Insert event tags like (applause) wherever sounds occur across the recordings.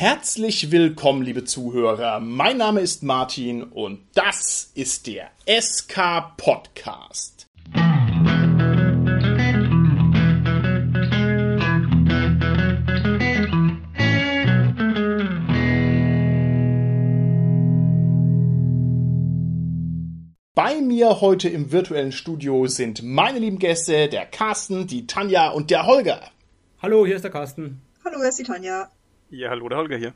Herzlich willkommen, liebe Zuhörer. Mein Name ist Martin und das ist der SK Podcast. Bei mir heute im virtuellen Studio sind meine lieben Gäste, der Carsten, die Tanja und der Holger. Hallo, hier ist der Carsten. Hallo, hier ist die Tanja. Ja, hallo, der Holger hier.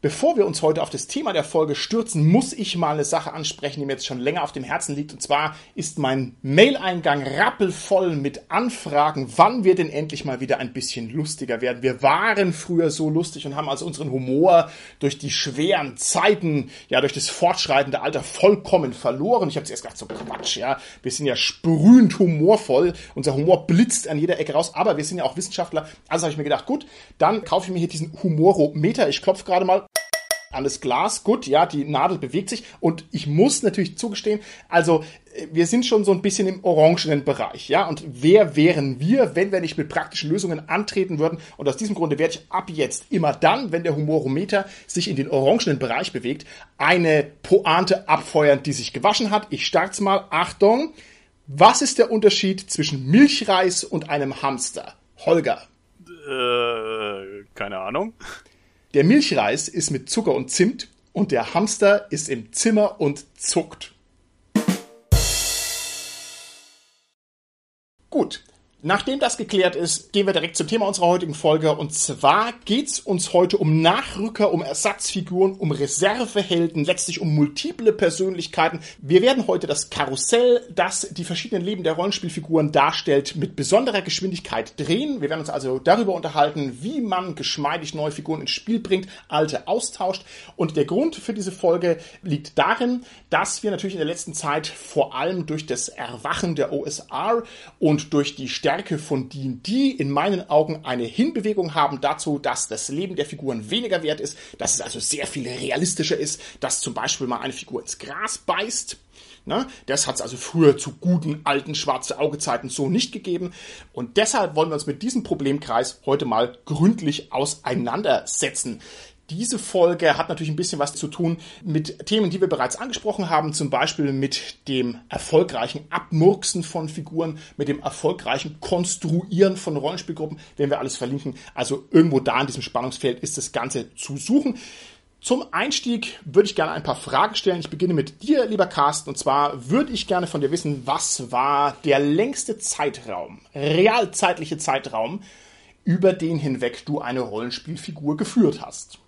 Bevor wir uns heute auf das Thema der Folge stürzen, muss ich mal eine Sache ansprechen, die mir jetzt schon länger auf dem Herzen liegt. Und zwar ist mein Mail-Eingang rappelvoll mit Anfragen, wann wir denn endlich mal wieder ein bisschen lustiger werden. Wir waren früher so lustig und haben also unseren Humor durch die schweren Zeiten, ja, durch das fortschreitende Alter vollkommen verloren. Ich habe zuerst gedacht, so Quatsch, ja. Wir sind ja sprühend humorvoll. Unser Humor blitzt an jeder Ecke raus. Aber wir sind ja auch Wissenschaftler. Also habe ich mir gedacht, gut, dann kaufe ich mir hier diesen Humorometer. Ich klopfe gerade mal das Glas. Gut, ja, die Nadel bewegt sich und ich muss natürlich zugestehen, also äh, wir sind schon so ein bisschen im orangenen Bereich, ja, und wer wären wir, wenn wir nicht mit praktischen Lösungen antreten würden? Und aus diesem Grunde werde ich ab jetzt immer dann, wenn der Humorometer sich in den orangenen Bereich bewegt, eine Pointe abfeuern, die sich gewaschen hat. Ich start's mal. Achtung. Was ist der Unterschied zwischen Milchreis und einem Hamster? Holger. Äh, keine Ahnung. Der Milchreis ist mit Zucker und Zimt und der Hamster ist im Zimmer und zuckt. Gut, Nachdem das geklärt ist, gehen wir direkt zum Thema unserer heutigen Folge. Und zwar geht's uns heute um Nachrücker, um Ersatzfiguren, um Reservehelden, letztlich um multiple Persönlichkeiten. Wir werden heute das Karussell, das die verschiedenen Leben der Rollenspielfiguren darstellt, mit besonderer Geschwindigkeit drehen. Wir werden uns also darüber unterhalten, wie man geschmeidig neue Figuren ins Spiel bringt, alte austauscht. Und der Grund für diese Folge liegt darin, dass wir natürlich in der letzten Zeit vor allem durch das Erwachen der OSR und durch die Stärke von D&D in meinen Augen eine Hinbewegung haben dazu, dass das Leben der Figuren weniger wert ist, dass es also sehr viel realistischer ist, dass zum Beispiel mal eine Figur ins Gras beißt. Ne? Das hat es also früher zu guten alten schwarze Augezeiten so nicht gegeben. Und deshalb wollen wir uns mit diesem Problemkreis heute mal gründlich auseinandersetzen. Diese Folge hat natürlich ein bisschen was zu tun mit Themen, die wir bereits angesprochen haben, zum Beispiel mit dem erfolgreichen Abmurksen von Figuren, mit dem erfolgreichen Konstruieren von Rollenspielgruppen, werden wir alles verlinken. Also irgendwo da in diesem Spannungsfeld ist das Ganze zu suchen. Zum Einstieg würde ich gerne ein paar Fragen stellen. Ich beginne mit dir, lieber Carsten. Und zwar würde ich gerne von dir wissen, was war der längste Zeitraum, realzeitliche Zeitraum, über den hinweg du eine Rollenspielfigur geführt hast?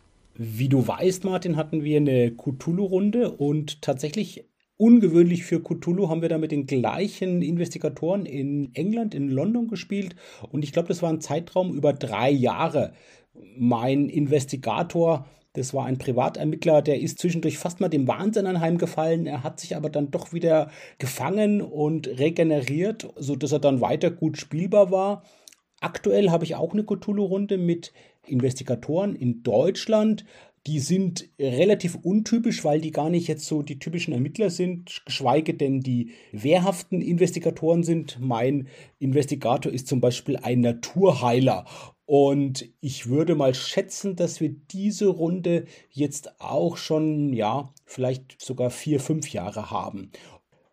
Wie du weißt, Martin, hatten wir eine Cthulhu-Runde und tatsächlich ungewöhnlich für Cthulhu haben wir da mit den gleichen Investigatoren in England, in London gespielt und ich glaube, das war ein Zeitraum über drei Jahre. Mein Investigator das war ein Privatermittler, der ist zwischendurch fast mal dem Wahnsinn anheimgefallen. Er hat sich aber dann doch wieder gefangen und regeneriert, sodass er dann weiter gut spielbar war. Aktuell habe ich auch eine Cthulhu-Runde mit Investigatoren in Deutschland. Die sind relativ untypisch, weil die gar nicht jetzt so die typischen Ermittler sind, geschweige denn die wehrhaften Investigatoren sind. Mein Investigator ist zum Beispiel ein Naturheiler. Und ich würde mal schätzen, dass wir diese Runde jetzt auch schon, ja, vielleicht sogar vier, fünf Jahre haben.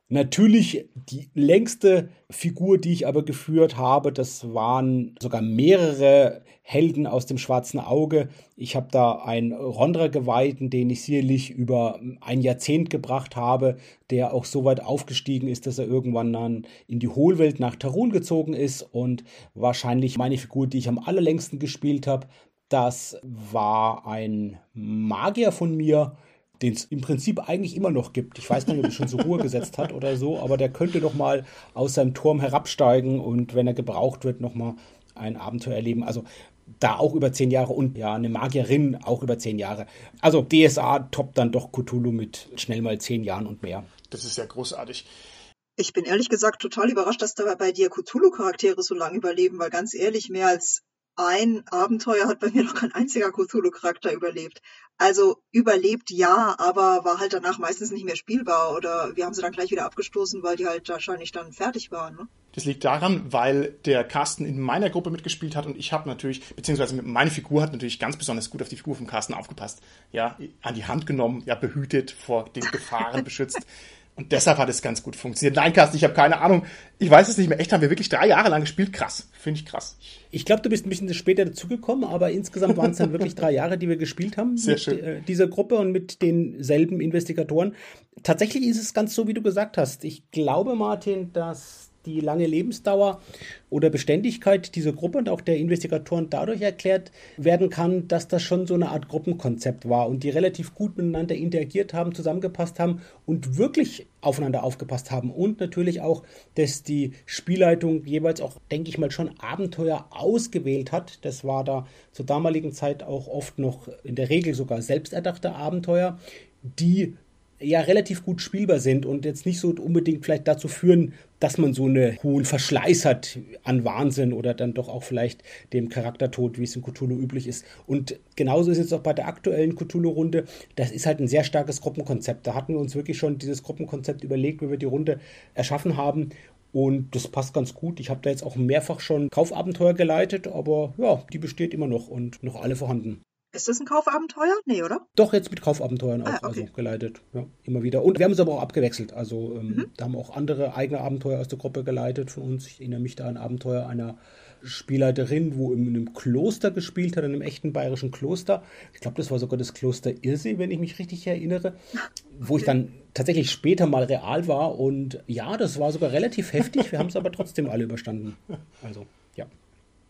Natürlich die längste Figur, die ich aber geführt habe, das waren sogar mehrere Helden aus dem schwarzen Auge. Ich habe da einen Rondra geweihten, den ich sicherlich über ein Jahrzehnt gebracht habe, der auch so weit aufgestiegen ist, dass er irgendwann dann in die Hohlwelt nach Tarun gezogen ist und wahrscheinlich meine Figur, die ich am allerlängsten gespielt habe, das war ein Magier von mir, den es im Prinzip eigentlich immer noch gibt. Ich weiß nicht, ob er schon zur Ruhe gesetzt hat oder so, aber der könnte doch mal aus seinem Turm herabsteigen und wenn er gebraucht wird, noch mal ein Abenteuer erleben. Also da auch über zehn Jahre und ja, eine Magierin auch über zehn Jahre. Also DSA toppt dann doch Cthulhu mit schnell mal zehn Jahren und mehr. Das ist ja großartig. Ich bin ehrlich gesagt total überrascht, dass da bei dir Cthulhu-Charaktere so lange überleben, weil ganz ehrlich, mehr als ein Abenteuer hat bei mir noch kein einziger Cthulhu-Charakter überlebt. Also überlebt ja, aber war halt danach meistens nicht mehr spielbar oder wir haben sie dann gleich wieder abgestoßen, weil die halt wahrscheinlich dann fertig waren. Ne? Das liegt daran, weil der Carsten in meiner Gruppe mitgespielt hat und ich habe natürlich, beziehungsweise meine Figur hat natürlich ganz besonders gut auf die Figur von Carsten aufgepasst. Ja, an die Hand genommen, ja, behütet, vor den Gefahren (laughs) beschützt. Und deshalb hat es ganz gut funktioniert. Nein, Carsten, ich habe keine Ahnung. Ich weiß es nicht mehr. Echt, haben wir wirklich drei Jahre lang gespielt? Krass. Finde ich krass. Ich glaube, du bist ein bisschen später dazugekommen, aber insgesamt waren es dann wirklich drei Jahre, die wir gespielt haben Sehr mit schön. äh, dieser Gruppe und mit denselben Investigatoren. Tatsächlich ist es ganz so, wie du gesagt hast. Ich glaube, Martin, dass die lange Lebensdauer oder Beständigkeit dieser Gruppe und auch der Investigatoren dadurch erklärt werden kann, dass das schon so eine Art Gruppenkonzept war und die relativ gut miteinander interagiert haben, zusammengepasst haben und wirklich aufeinander aufgepasst haben. Und natürlich auch, dass die Spielleitung jeweils auch, denke ich mal, schon Abenteuer ausgewählt hat. Das war da zur damaligen Zeit auch oft noch in der Regel sogar selbsterdachte Abenteuer, die ja relativ gut spielbar sind und jetzt nicht so unbedingt vielleicht dazu führen, dass man so einen hohen Verschleiß hat an Wahnsinn oder dann doch auch vielleicht dem Charaktertod, wie es in Cthulhu üblich ist. Und genauso ist es auch bei der aktuellen Cthulhu-Runde. Das ist halt ein sehr starkes Gruppenkonzept. Da hatten wir uns wirklich schon dieses Gruppenkonzept überlegt, wie wir die Runde erschaffen haben. Und das passt ganz gut. Ich habe da jetzt auch mehrfach schon Kaufabenteuer geleitet, aber ja, die besteht immer noch und noch alle vorhanden. Ist das ein Kaufabenteuer? Nee, oder? Doch, jetzt mit Kaufabenteuern auch, Ah, okay. also geleitet. Ja, immer wieder. Und wir haben es aber auch abgewechselt. Also ähm, Mhm. da haben auch andere eigene Abenteuer aus der Gruppe geleitet von uns. Ich erinnere mich da an Abenteuer einer Spielleiterin, wo in einem Kloster gespielt hat, in einem echten bayerischen Kloster. Ich glaube, das war sogar das Kloster Irsee, wenn ich mich richtig erinnere, wo ich dann tatsächlich später mal real war. Und ja, das war sogar relativ heftig. Wir haben es aber trotzdem alle überstanden. Also,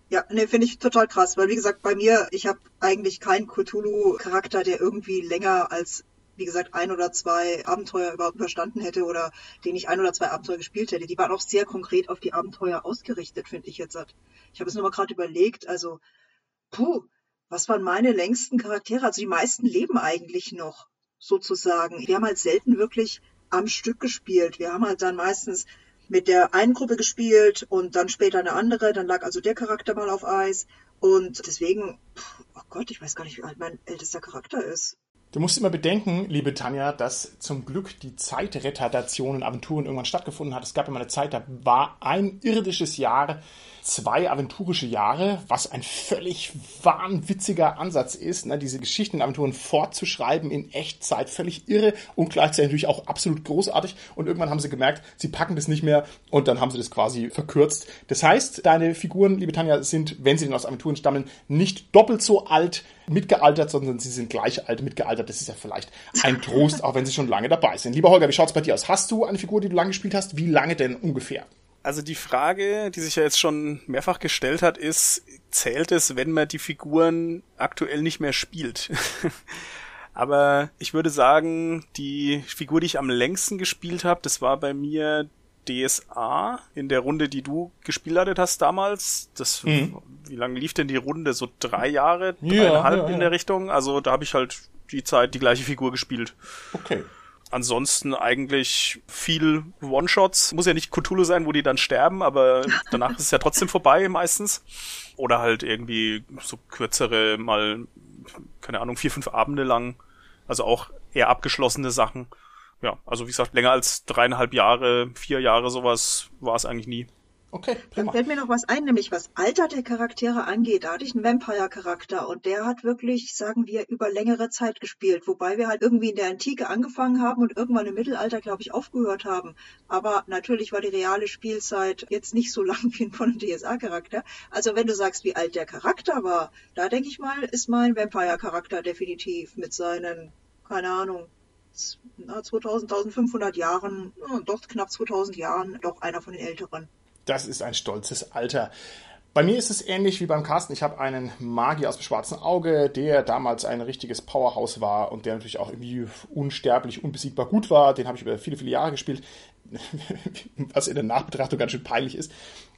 ja. Nee, finde ich total krass, weil wie gesagt, bei mir, ich habe eigentlich keinen Cthulhu-Charakter, der irgendwie länger als, wie gesagt, ein oder zwei Abenteuer überhaupt überstanden hätte oder den ich ein oder zwei Abenteuer gespielt hätte. Die waren auch sehr konkret auf die Abenteuer ausgerichtet, finde ich jetzt. Ich habe es nur mal gerade überlegt, also, puh, was waren meine längsten Charaktere? Also die meisten leben eigentlich noch, sozusagen. Wir haben halt selten wirklich am Stück gespielt. Wir haben halt dann meistens mit der einen Gruppe gespielt und dann später eine andere. Dann lag also der Charakter mal auf Eis. Und deswegen, oh Gott, ich weiß gar nicht, wie alt mein ältester Charakter ist. Du musst immer bedenken, liebe Tanja, dass zum Glück die Zeitretardation in Aventuren irgendwann stattgefunden hat. Es gab immer eine Zeit, da war ein irdisches Jahr, zwei aventurische Jahre, was ein völlig wahnwitziger Ansatz ist, ne, diese Geschichten in Aventuren fortzuschreiben in Echtzeit. Völlig irre und gleichzeitig natürlich auch absolut großartig. Und irgendwann haben sie gemerkt, sie packen das nicht mehr und dann haben sie das quasi verkürzt. Das heißt, deine Figuren, liebe Tanja, sind, wenn sie denn aus Aventuren stammen, nicht doppelt so alt mitgealtert, sondern sie sind gleich alt mitgealtert. Das ist ja vielleicht ein Trost, auch wenn sie schon lange dabei sind. Lieber Holger, wie schaut's bei dir aus? Hast du eine Figur, die du lange gespielt hast? Wie lange denn ungefähr? Also die Frage, die sich ja jetzt schon mehrfach gestellt hat, ist, zählt es, wenn man die Figuren aktuell nicht mehr spielt? (laughs) Aber ich würde sagen, die Figur, die ich am längsten gespielt habe, das war bei mir DSA in der Runde, die du gespielt hast damals. Das, Mhm. wie lange lief denn die Runde? So drei Jahre, Ja, dreieinhalb ja, ja. in der Richtung. Also da habe ich halt die Zeit die gleiche Figur gespielt. Okay. Ansonsten eigentlich viel One-Shots. Muss ja nicht Cthulhu sein, wo die dann sterben, aber (laughs) danach ist es ja trotzdem vorbei meistens. Oder halt irgendwie so kürzere, mal, keine Ahnung, vier, fünf Abende lang. Also auch eher abgeschlossene Sachen. Ja, also wie gesagt, länger als dreieinhalb Jahre, vier Jahre sowas war es eigentlich nie. Okay, prima. fällt mir noch was ein, nämlich was Alter der Charaktere angeht. Da hatte ich einen Vampire-Charakter und der hat wirklich, sagen wir, über längere Zeit gespielt. Wobei wir halt irgendwie in der Antike angefangen haben und irgendwann im Mittelalter, glaube ich, aufgehört haben. Aber natürlich war die reale Spielzeit jetzt nicht so (laughs) lang wie von einem DSA-Charakter. Also wenn du sagst, wie alt der Charakter war, da denke ich mal, ist mein Vampire-Charakter definitiv mit seinen, keine Ahnung, 2000, 1500 Jahren, ja, doch knapp 2000 Jahren, doch einer von den Älteren. Das ist ein stolzes Alter. Bei mir ist es ähnlich wie beim Carsten. Ich habe einen Magier aus dem schwarzen Auge, der damals ein richtiges Powerhouse war und der natürlich auch irgendwie unsterblich, unbesiegbar gut war. Den habe ich über viele, viele Jahre gespielt, (laughs) was in der Nachbetrachtung ganz schön peinlich ist.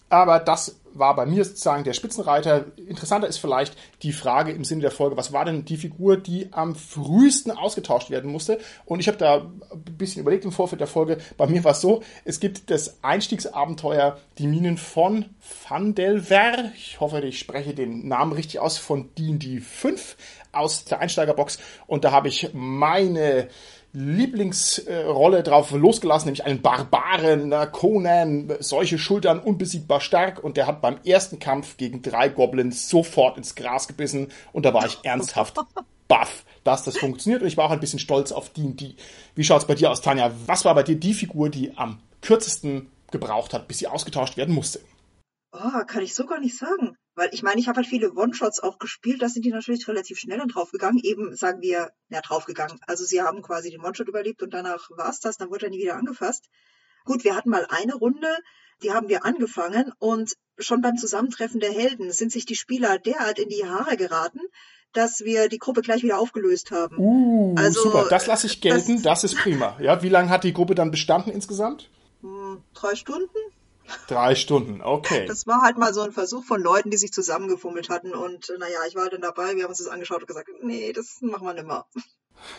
Aber das war bei mir sozusagen der Spitzenreiter. Interessanter ist vielleicht die Frage im Sinne der Folge, was war denn die Figur, die am frühesten ausgetauscht werden musste? Und ich habe da ein bisschen überlegt im Vorfeld der Folge. Bei mir war es so, es gibt das Einstiegsabenteuer Die Minen von Van Delver. Ich hoffe, ich spreche den Namen richtig aus, von D&D 5 aus der Einsteigerbox. Und da habe ich meine Lieblingsrolle drauf losgelassen, nämlich einen Barbaren, Conan, solche Schultern, unbesiegbar stark und der hat beim ersten Kampf gegen drei Goblins sofort ins Gras gebissen und da war ich ernsthaft (laughs) baff, dass das funktioniert und ich war auch ein bisschen stolz auf D&D. Wie schaut's bei dir aus, Tanja? Was war bei dir die Figur, die am kürzesten gebraucht hat, bis sie ausgetauscht werden musste? Oh, kann ich so gar nicht sagen. Weil ich meine, ich habe halt viele One-Shots auch gespielt, da sind die natürlich relativ schnell dann draufgegangen. Eben, sagen wir, ja, draufgegangen. Also sie haben quasi den One-Shot überlebt und danach war es das, dann wurde er nie wieder angefasst. Gut, wir hatten mal eine Runde, die haben wir angefangen und schon beim Zusammentreffen der Helden sind sich die Spieler derart in die Haare geraten, dass wir die Gruppe gleich wieder aufgelöst haben. Uh, also, super, das lasse ich gelten, das, das ist prima. Ja, wie lange hat die Gruppe dann bestanden insgesamt? Hm, drei Stunden. Drei Stunden, okay. Das war halt mal so ein Versuch von Leuten, die sich zusammengefummelt hatten. Und naja, ich war halt dann dabei, wir haben uns das angeschaut und gesagt, nee, das machen wir nicht mehr.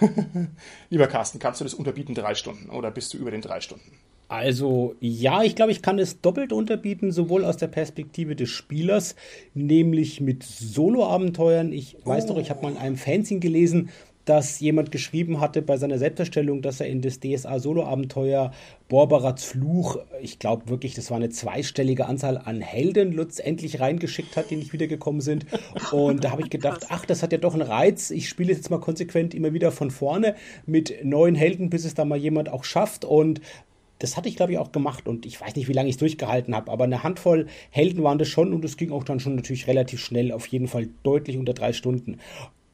(laughs) Lieber Carsten, kannst du das unterbieten drei Stunden oder bist du über den drei Stunden? Also ja, ich glaube, ich kann es doppelt unterbieten, sowohl aus der Perspektive des Spielers, nämlich mit Solo-Abenteuern. Ich weiß oh. doch, ich habe mal in einem Fanzine gelesen, dass jemand geschrieben hatte bei seiner Selbsterstellung, dass er in das DSA-Solo-Abenteuer Borberats Fluch, ich glaube wirklich, das war eine zweistellige Anzahl an Helden letztendlich reingeschickt hat, die nicht wiedergekommen sind. (laughs) Und da habe ich gedacht, ach, das hat ja doch einen Reiz. Ich spiele jetzt mal konsequent immer wieder von vorne mit neuen Helden, bis es da mal jemand auch schafft. Und das hatte ich, glaube ich, auch gemacht und ich weiß nicht, wie lange ich es durchgehalten habe, aber eine Handvoll Helden waren das schon und es ging auch dann schon natürlich relativ schnell, auf jeden Fall deutlich unter drei Stunden.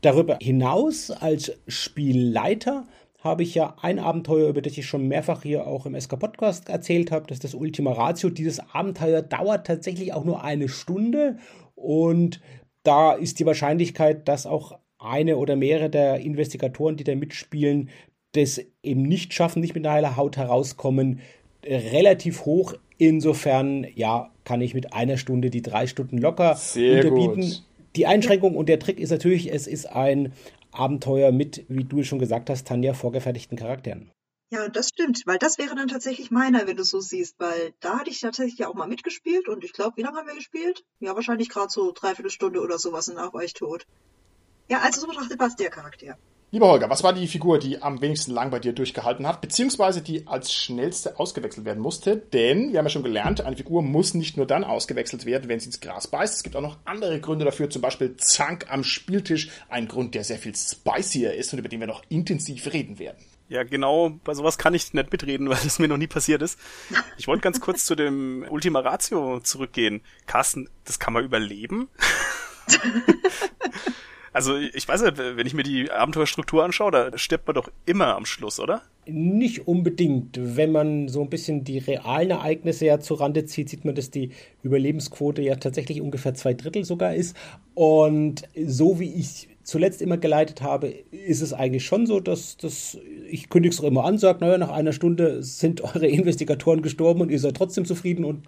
Darüber hinaus als Spielleiter habe ich ja ein Abenteuer, über das ich schon mehrfach hier auch im SK Podcast erzählt habe, das ist das Ultima Ratio. Dieses Abenteuer dauert tatsächlich auch nur eine Stunde und da ist die Wahrscheinlichkeit, dass auch eine oder mehrere der Investigatoren, die da mitspielen, das eben nicht schaffen, nicht mit einer heiler Haut herauskommen, relativ hoch. Insofern, ja, kann ich mit einer Stunde die drei Stunden locker Sehr unterbieten. Gut. Die Einschränkung und der Trick ist natürlich, es ist ein Abenteuer mit, wie du schon gesagt hast, Tanja, vorgefertigten Charakteren. Ja, das stimmt, weil das wäre dann tatsächlich meiner, wenn du es so siehst, weil da hatte ich tatsächlich ja auch mal mitgespielt und ich glaube, wie lange haben wir gespielt? Ja, wahrscheinlich gerade so dreiviertel Stunde oder sowas und danach war ich tot. Ja, also so betrachtet passt der Charakter. Lieber Holger, was war die Figur, die am wenigsten lang bei dir durchgehalten hat, beziehungsweise die als schnellste ausgewechselt werden musste? Denn, wir haben ja schon gelernt, eine Figur muss nicht nur dann ausgewechselt werden, wenn sie ins Gras beißt. Es gibt auch noch andere Gründe dafür, zum Beispiel Zank am Spieltisch, ein Grund, der sehr viel spicier ist und über den wir noch intensiv reden werden. Ja, genau, bei sowas kann ich nicht mitreden, (laughs) weil das mir noch nie passiert ist. (laughs) Ich wollte ganz kurz zu dem Ultima Ratio zurückgehen. Carsten, das kann man überleben? (laughs) Also ich weiß nicht, wenn ich mir die Abenteuerstruktur anschaue, da stirbt man doch immer am Schluss, oder? Nicht unbedingt. Wenn man so ein bisschen die realen Ereignisse ja zur Rande zieht, sieht man, dass die Überlebensquote ja tatsächlich ungefähr zwei Drittel sogar ist. Und so wie ich zuletzt immer geleitet habe, ist es eigentlich schon so, dass, dass ich kündige es auch immer an, sage, naja, nach einer Stunde sind eure Investigatoren gestorben und ihr seid trotzdem zufrieden und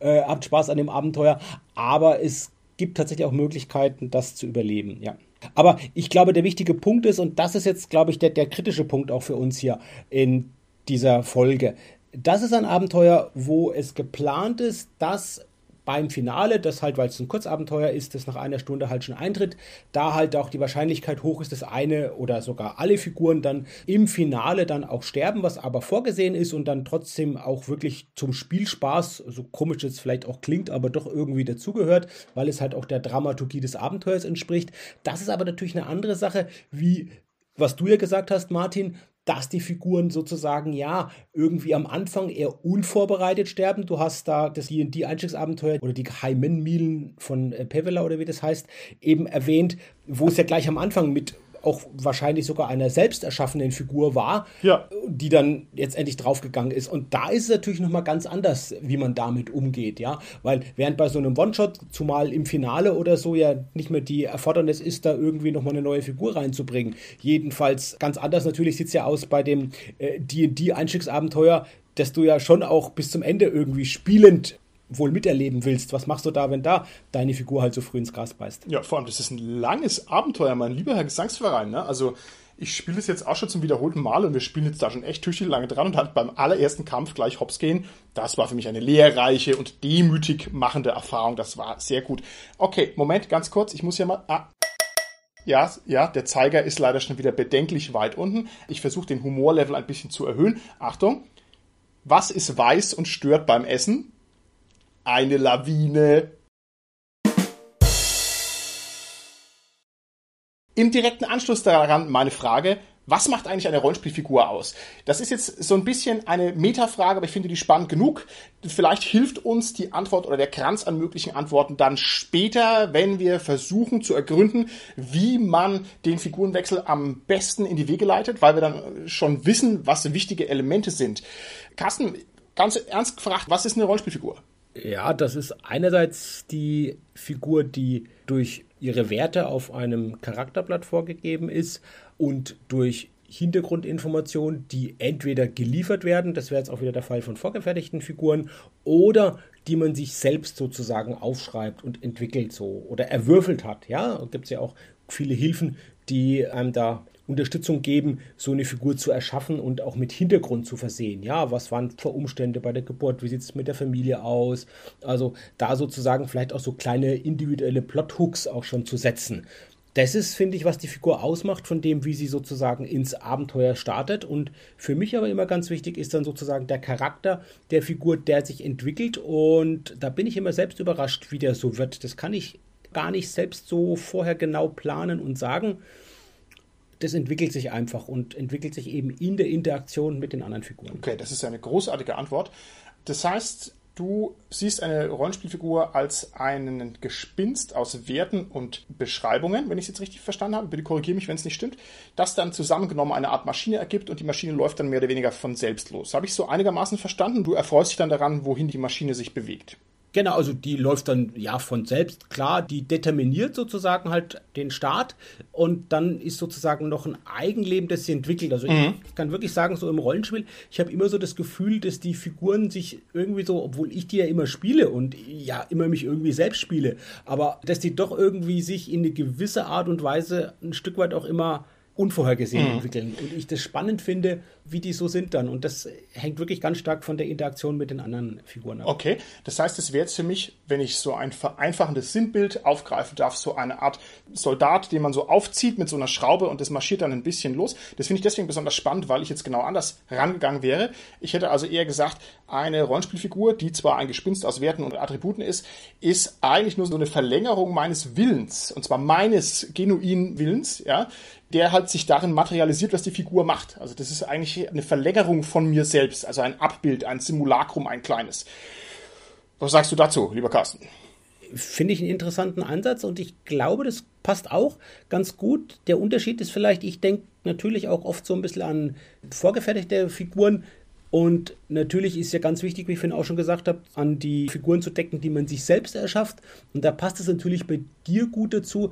äh, habt Spaß an dem Abenteuer. Aber es gibt tatsächlich auch Möglichkeiten, das zu überleben, ja. Aber ich glaube, der wichtige Punkt ist, und das ist jetzt, glaube ich, der, der kritische Punkt auch für uns hier in dieser Folge. Das ist ein Abenteuer, wo es geplant ist, dass beim Finale, das halt, weil es ein Kurzabenteuer ist, das nach einer Stunde halt schon eintritt, da halt auch die Wahrscheinlichkeit hoch ist, dass eine oder sogar alle Figuren dann im Finale dann auch sterben, was aber vorgesehen ist und dann trotzdem auch wirklich zum Spielspaß, so komisch es vielleicht auch klingt, aber doch irgendwie dazugehört, weil es halt auch der Dramaturgie des Abenteuers entspricht. Das ist aber natürlich eine andere Sache, wie was du ja gesagt hast, Martin, dass die Figuren sozusagen ja irgendwie am Anfang eher unvorbereitet sterben. Du hast da das D&D-Einstiegsabenteuer oder die geheimen Mielen von äh, Pevela oder wie das heißt, eben erwähnt, wo es ja gleich am Anfang mit auch wahrscheinlich sogar einer selbst erschaffenen Figur war, ja. die dann jetzt endlich draufgegangen ist. Und da ist es natürlich nochmal ganz anders, wie man damit umgeht, ja. Weil während bei so einem One-Shot, zumal im Finale oder so, ja nicht mehr die Erfordernis ist, da irgendwie nochmal eine neue Figur reinzubringen. Jedenfalls ganz anders natürlich sieht es ja aus bei dem äh, D&D-Einstiegsabenteuer, dass du ja schon auch bis zum Ende irgendwie spielend wohl miterleben willst. Was machst du da, wenn da deine Figur halt so früh ins Gras beißt? Ja, vor allem, das ist ein langes Abenteuer, mein lieber Herr Gesangsverein. Ne? Also ich spiele das jetzt auch schon zum wiederholten Mal und wir spielen jetzt da schon echt tüchtig lange dran und halt beim allerersten Kampf gleich hops gehen. Das war für mich eine lehrreiche und demütig machende Erfahrung. Das war sehr gut. Okay, Moment, ganz kurz. Ich muss ja mal. Ah. Ja, ja, der Zeiger ist leider schon wieder bedenklich weit unten. Ich versuche den Humorlevel ein bisschen zu erhöhen. Achtung. Was ist weiß und stört beim Essen? Eine Lawine. Im direkten Anschluss daran meine Frage, was macht eigentlich eine Rollenspielfigur aus? Das ist jetzt so ein bisschen eine Metafrage, aber ich finde die spannend genug. Vielleicht hilft uns die Antwort oder der Kranz an möglichen Antworten dann später, wenn wir versuchen zu ergründen, wie man den Figurenwechsel am besten in die Wege leitet, weil wir dann schon wissen, was wichtige Elemente sind. Carsten, ganz ernst gefragt, was ist eine Rollenspielfigur? Ja, das ist einerseits die Figur, die durch ihre Werte auf einem Charakterblatt vorgegeben ist und durch Hintergrundinformationen, die entweder geliefert werden, das wäre jetzt auch wieder der Fall von vorgefertigten Figuren, oder die man sich selbst sozusagen aufschreibt und entwickelt so oder erwürfelt hat. Ja, gibt es ja auch viele Hilfen, die einem da Unterstützung geben, so eine Figur zu erschaffen und auch mit Hintergrund zu versehen. Ja, was waren für Umstände bei der Geburt? Wie sieht es mit der Familie aus? Also da sozusagen vielleicht auch so kleine individuelle Plothooks auch schon zu setzen. Das ist, finde ich, was die Figur ausmacht von dem, wie sie sozusagen ins Abenteuer startet. Und für mich aber immer ganz wichtig ist dann sozusagen der Charakter der Figur, der sich entwickelt. Und da bin ich immer selbst überrascht, wie der so wird. Das kann ich gar nicht selbst so vorher genau planen und sagen das entwickelt sich einfach und entwickelt sich eben in der Interaktion mit den anderen Figuren. Okay, das ist eine großartige Antwort. Das heißt, du siehst eine Rollenspielfigur als einen Gespinst aus Werten und Beschreibungen, wenn ich es jetzt richtig verstanden habe. Bitte korrigiere mich, wenn es nicht stimmt. Das dann zusammengenommen eine Art Maschine ergibt und die Maschine läuft dann mehr oder weniger von selbst los. Habe ich so einigermaßen verstanden? Du erfreust dich dann daran, wohin die Maschine sich bewegt. Genau, also die läuft dann ja von selbst, klar, die determiniert sozusagen halt den Start und dann ist sozusagen noch ein Eigenleben, das sie entwickelt. Also mhm. ich kann wirklich sagen, so im Rollenspiel, ich habe immer so das Gefühl, dass die Figuren sich irgendwie so, obwohl ich die ja immer spiele und ja immer mich irgendwie selbst spiele, aber dass die doch irgendwie sich in eine gewisse Art und Weise ein Stück weit auch immer unvorhergesehen mhm. entwickeln. Und ich das spannend finde, wie die so sind dann. Und das hängt wirklich ganz stark von der Interaktion mit den anderen Figuren ab. Okay, das heißt, es wäre jetzt für mich, wenn ich so ein vereinfachendes Sinnbild aufgreifen darf, so eine Art Soldat, den man so aufzieht mit so einer Schraube und das marschiert dann ein bisschen los. Das finde ich deswegen besonders spannend, weil ich jetzt genau anders rangegangen wäre. Ich hätte also eher gesagt, eine Rollenspielfigur, die zwar ein Gespinst aus Werten und Attributen ist, ist eigentlich nur so eine Verlängerung meines Willens. Und zwar meines genuinen Willens, ja, der halt sich darin materialisiert, was die Figur macht. Also das ist eigentlich eine Verlängerung von mir selbst, also ein Abbild, ein Simulacrum, ein kleines. Was sagst du dazu, lieber Carsten? Finde ich einen interessanten Ansatz und ich glaube, das passt auch ganz gut. Der Unterschied ist vielleicht, ich denke natürlich auch oft so ein bisschen an vorgefertigte Figuren, und natürlich ist ja ganz wichtig, wie ich vorhin auch schon gesagt habe, an die Figuren zu decken, die man sich selbst erschafft. Und da passt es natürlich bei dir gut dazu,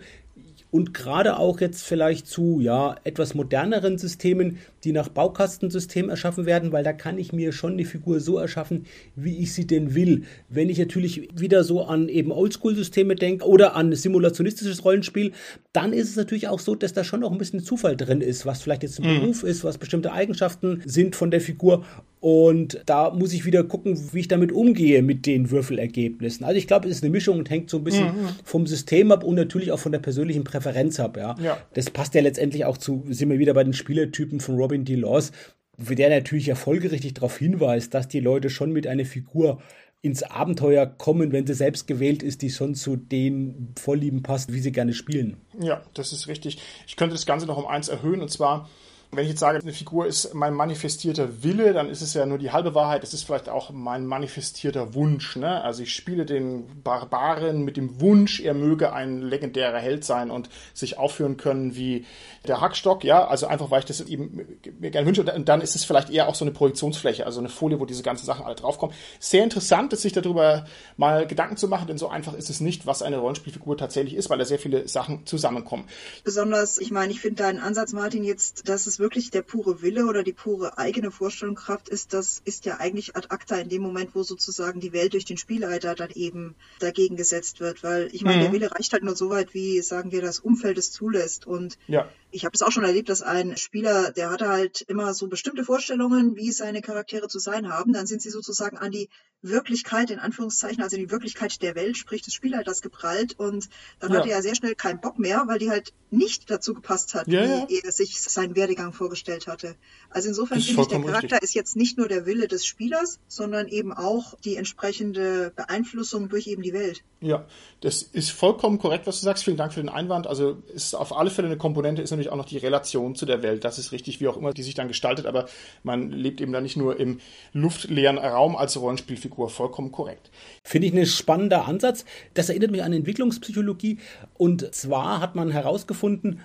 und gerade auch jetzt vielleicht zu ja etwas moderneren Systemen, die nach Baukastensystem erschaffen werden, weil da kann ich mir schon eine Figur so erschaffen, wie ich sie denn will. Wenn ich natürlich wieder so an eben Oldschool-Systeme denke oder an simulationistisches Rollenspiel, dann ist es natürlich auch so, dass da schon noch ein bisschen Zufall drin ist, was vielleicht jetzt ein mhm. Beruf ist, was bestimmte Eigenschaften sind von der Figur. Und da muss ich wieder gucken, wie ich damit umgehe mit den Würfelergebnissen. Also ich glaube, es ist eine Mischung und hängt so ein bisschen mhm. vom System ab und natürlich auch von der persönlichen Präferenz ab. Ja. ja. Das passt ja letztendlich auch zu, sind wir wieder bei den Spielertypen von Robin D. Laws, wie der natürlich ja folgerichtig darauf hinweist, dass die Leute schon mit einer Figur ins Abenteuer kommen, wenn sie selbst gewählt ist, die schon zu den Vorlieben passt, wie sie gerne spielen. Ja, das ist richtig. Ich könnte das Ganze noch um eins erhöhen und zwar wenn ich jetzt sage, eine Figur ist mein manifestierter Wille, dann ist es ja nur die halbe Wahrheit. Es ist vielleicht auch mein manifestierter Wunsch. Ne? Also ich spiele den Barbaren mit dem Wunsch, er möge ein legendärer Held sein und sich aufführen können wie der Hackstock. Ja, also einfach, weil ich das eben mir gerne wünsche. Und dann ist es vielleicht eher auch so eine Projektionsfläche, also eine Folie, wo diese ganzen Sachen alle draufkommen. Sehr interessant, sich darüber mal Gedanken zu machen, denn so einfach ist es nicht, was eine Rollenspielfigur tatsächlich ist, weil da sehr viele Sachen zusammenkommen. Besonders, ich meine, ich finde deinen Ansatz, Martin, jetzt, dass es wirklich der pure Wille oder die pure eigene Vorstellungskraft ist, das ist ja eigentlich ad acta in dem Moment, wo sozusagen die Welt durch den Spielleiter dann eben dagegen gesetzt wird. Weil ich meine, mhm. der Wille reicht halt nur so weit, wie, sagen wir, das Umfeld es zulässt. Und ja. Ich habe es auch schon erlebt, dass ein Spieler, der hatte halt immer so bestimmte Vorstellungen, wie seine Charaktere zu sein haben. Dann sind sie sozusagen an die Wirklichkeit, in Anführungszeichen, also die Wirklichkeit der Welt, sprich des Spielleiters geprallt. Und dann ja. hatte er sehr schnell keinen Bock mehr, weil die halt nicht dazu gepasst hat, ja, wie er sich seinen Werdegang vorgestellt hatte. Also insofern finde ich, der Charakter richtig. ist jetzt nicht nur der Wille des Spielers, sondern eben auch die entsprechende Beeinflussung durch eben die Welt. Ja, das ist vollkommen korrekt, was du sagst. Vielen Dank für den Einwand. Also ist auf alle Fälle eine Komponente, ist natürlich auch noch die Relation zu der Welt. Das ist richtig, wie auch immer die sich dann gestaltet, aber man lebt eben dann nicht nur im luftleeren Raum als Rollenspielfigur. Vollkommen korrekt. Finde ich ein spannender Ansatz. Das erinnert mich an Entwicklungspsychologie. Und zwar hat man herausgefunden,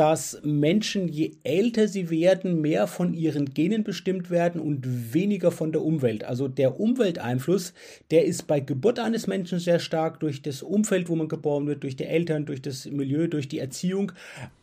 dass Menschen, je älter sie werden, mehr von ihren Genen bestimmt werden und weniger von der Umwelt. Also der Umwelteinfluss, der ist bei Geburt eines Menschen sehr stark durch das Umfeld, wo man geboren wird, durch die Eltern, durch das Milieu, durch die Erziehung.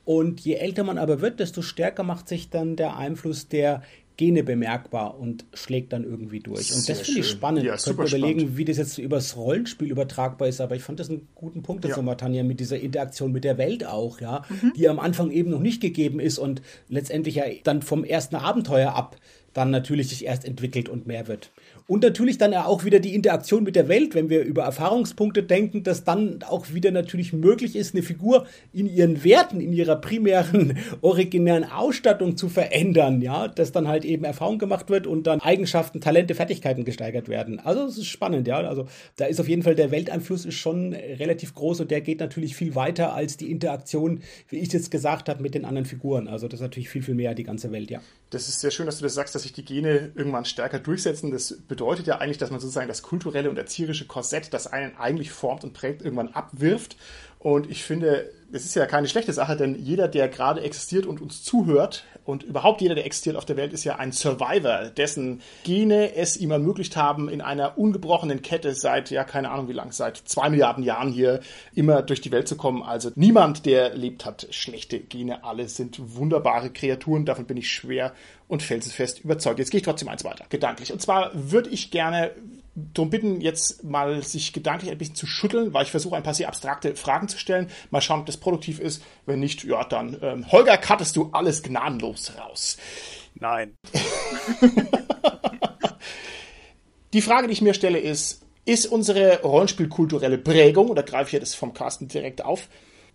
Und je älter man aber wird, desto stärker macht sich dann der Einfluss der Gene bemerkbar und schlägt dann irgendwie durch. Und Sehr das finde ich spannend. Ja, ich könnte mir überlegen, spannend. wie das jetzt übers Rollenspiel übertragbar ist, aber ich fand das einen guten Punkt jetzt ja. nochmal, Tanja, mit dieser Interaktion mit der Welt auch, ja, mhm. die am Anfang eben noch nicht gegeben ist und letztendlich ja dann vom ersten Abenteuer ab dann natürlich sich erst entwickelt und mehr wird. Und natürlich dann auch wieder die Interaktion mit der Welt, wenn wir über Erfahrungspunkte denken, dass dann auch wieder natürlich möglich ist, eine Figur in ihren Werten, in ihrer primären, (laughs) originären Ausstattung zu verändern, ja, dass dann halt eben Erfahrung gemacht wird und dann Eigenschaften, Talente, Fertigkeiten gesteigert werden. Also es ist spannend, ja, also da ist auf jeden Fall der Welteinfluss ist schon relativ groß und der geht natürlich viel weiter als die Interaktion, wie ich es jetzt gesagt habe, mit den anderen Figuren. Also das ist natürlich viel, viel mehr die ganze Welt, ja. Das ist sehr schön, dass du das sagst, dass sich die Gene irgendwann stärker durchsetzen. Das bedeutet ja eigentlich, dass man sozusagen das kulturelle und erzieherische Korsett, das einen eigentlich formt und prägt, irgendwann abwirft. Und ich finde, es ist ja keine schlechte Sache, denn jeder, der gerade existiert und uns zuhört, und überhaupt jeder, der existiert auf der Welt, ist ja ein Survivor, dessen Gene es ihm ermöglicht haben, in einer ungebrochenen Kette seit, ja, keine Ahnung wie lang, seit zwei Milliarden Jahren hier immer durch die Welt zu kommen. Also niemand, der lebt, hat schlechte Gene. Alle sind wunderbare Kreaturen. Davon bin ich schwer und felsenfest überzeugt. Jetzt gehe ich trotzdem eins weiter, gedanklich. Und zwar würde ich gerne darum bitten, jetzt mal sich gedanklich ein bisschen zu schütteln, weil ich versuche, ein paar sehr abstrakte Fragen zu stellen. Mal schauen, ob das produktiv ist. Wenn nicht, ja, dann, ähm, Holger, cuttest du alles gnadenlos raus. Nein. (laughs) die Frage, die ich mir stelle, ist, ist unsere Rollenspielkulturelle Prägung, oder greife ich jetzt vom Carsten direkt auf,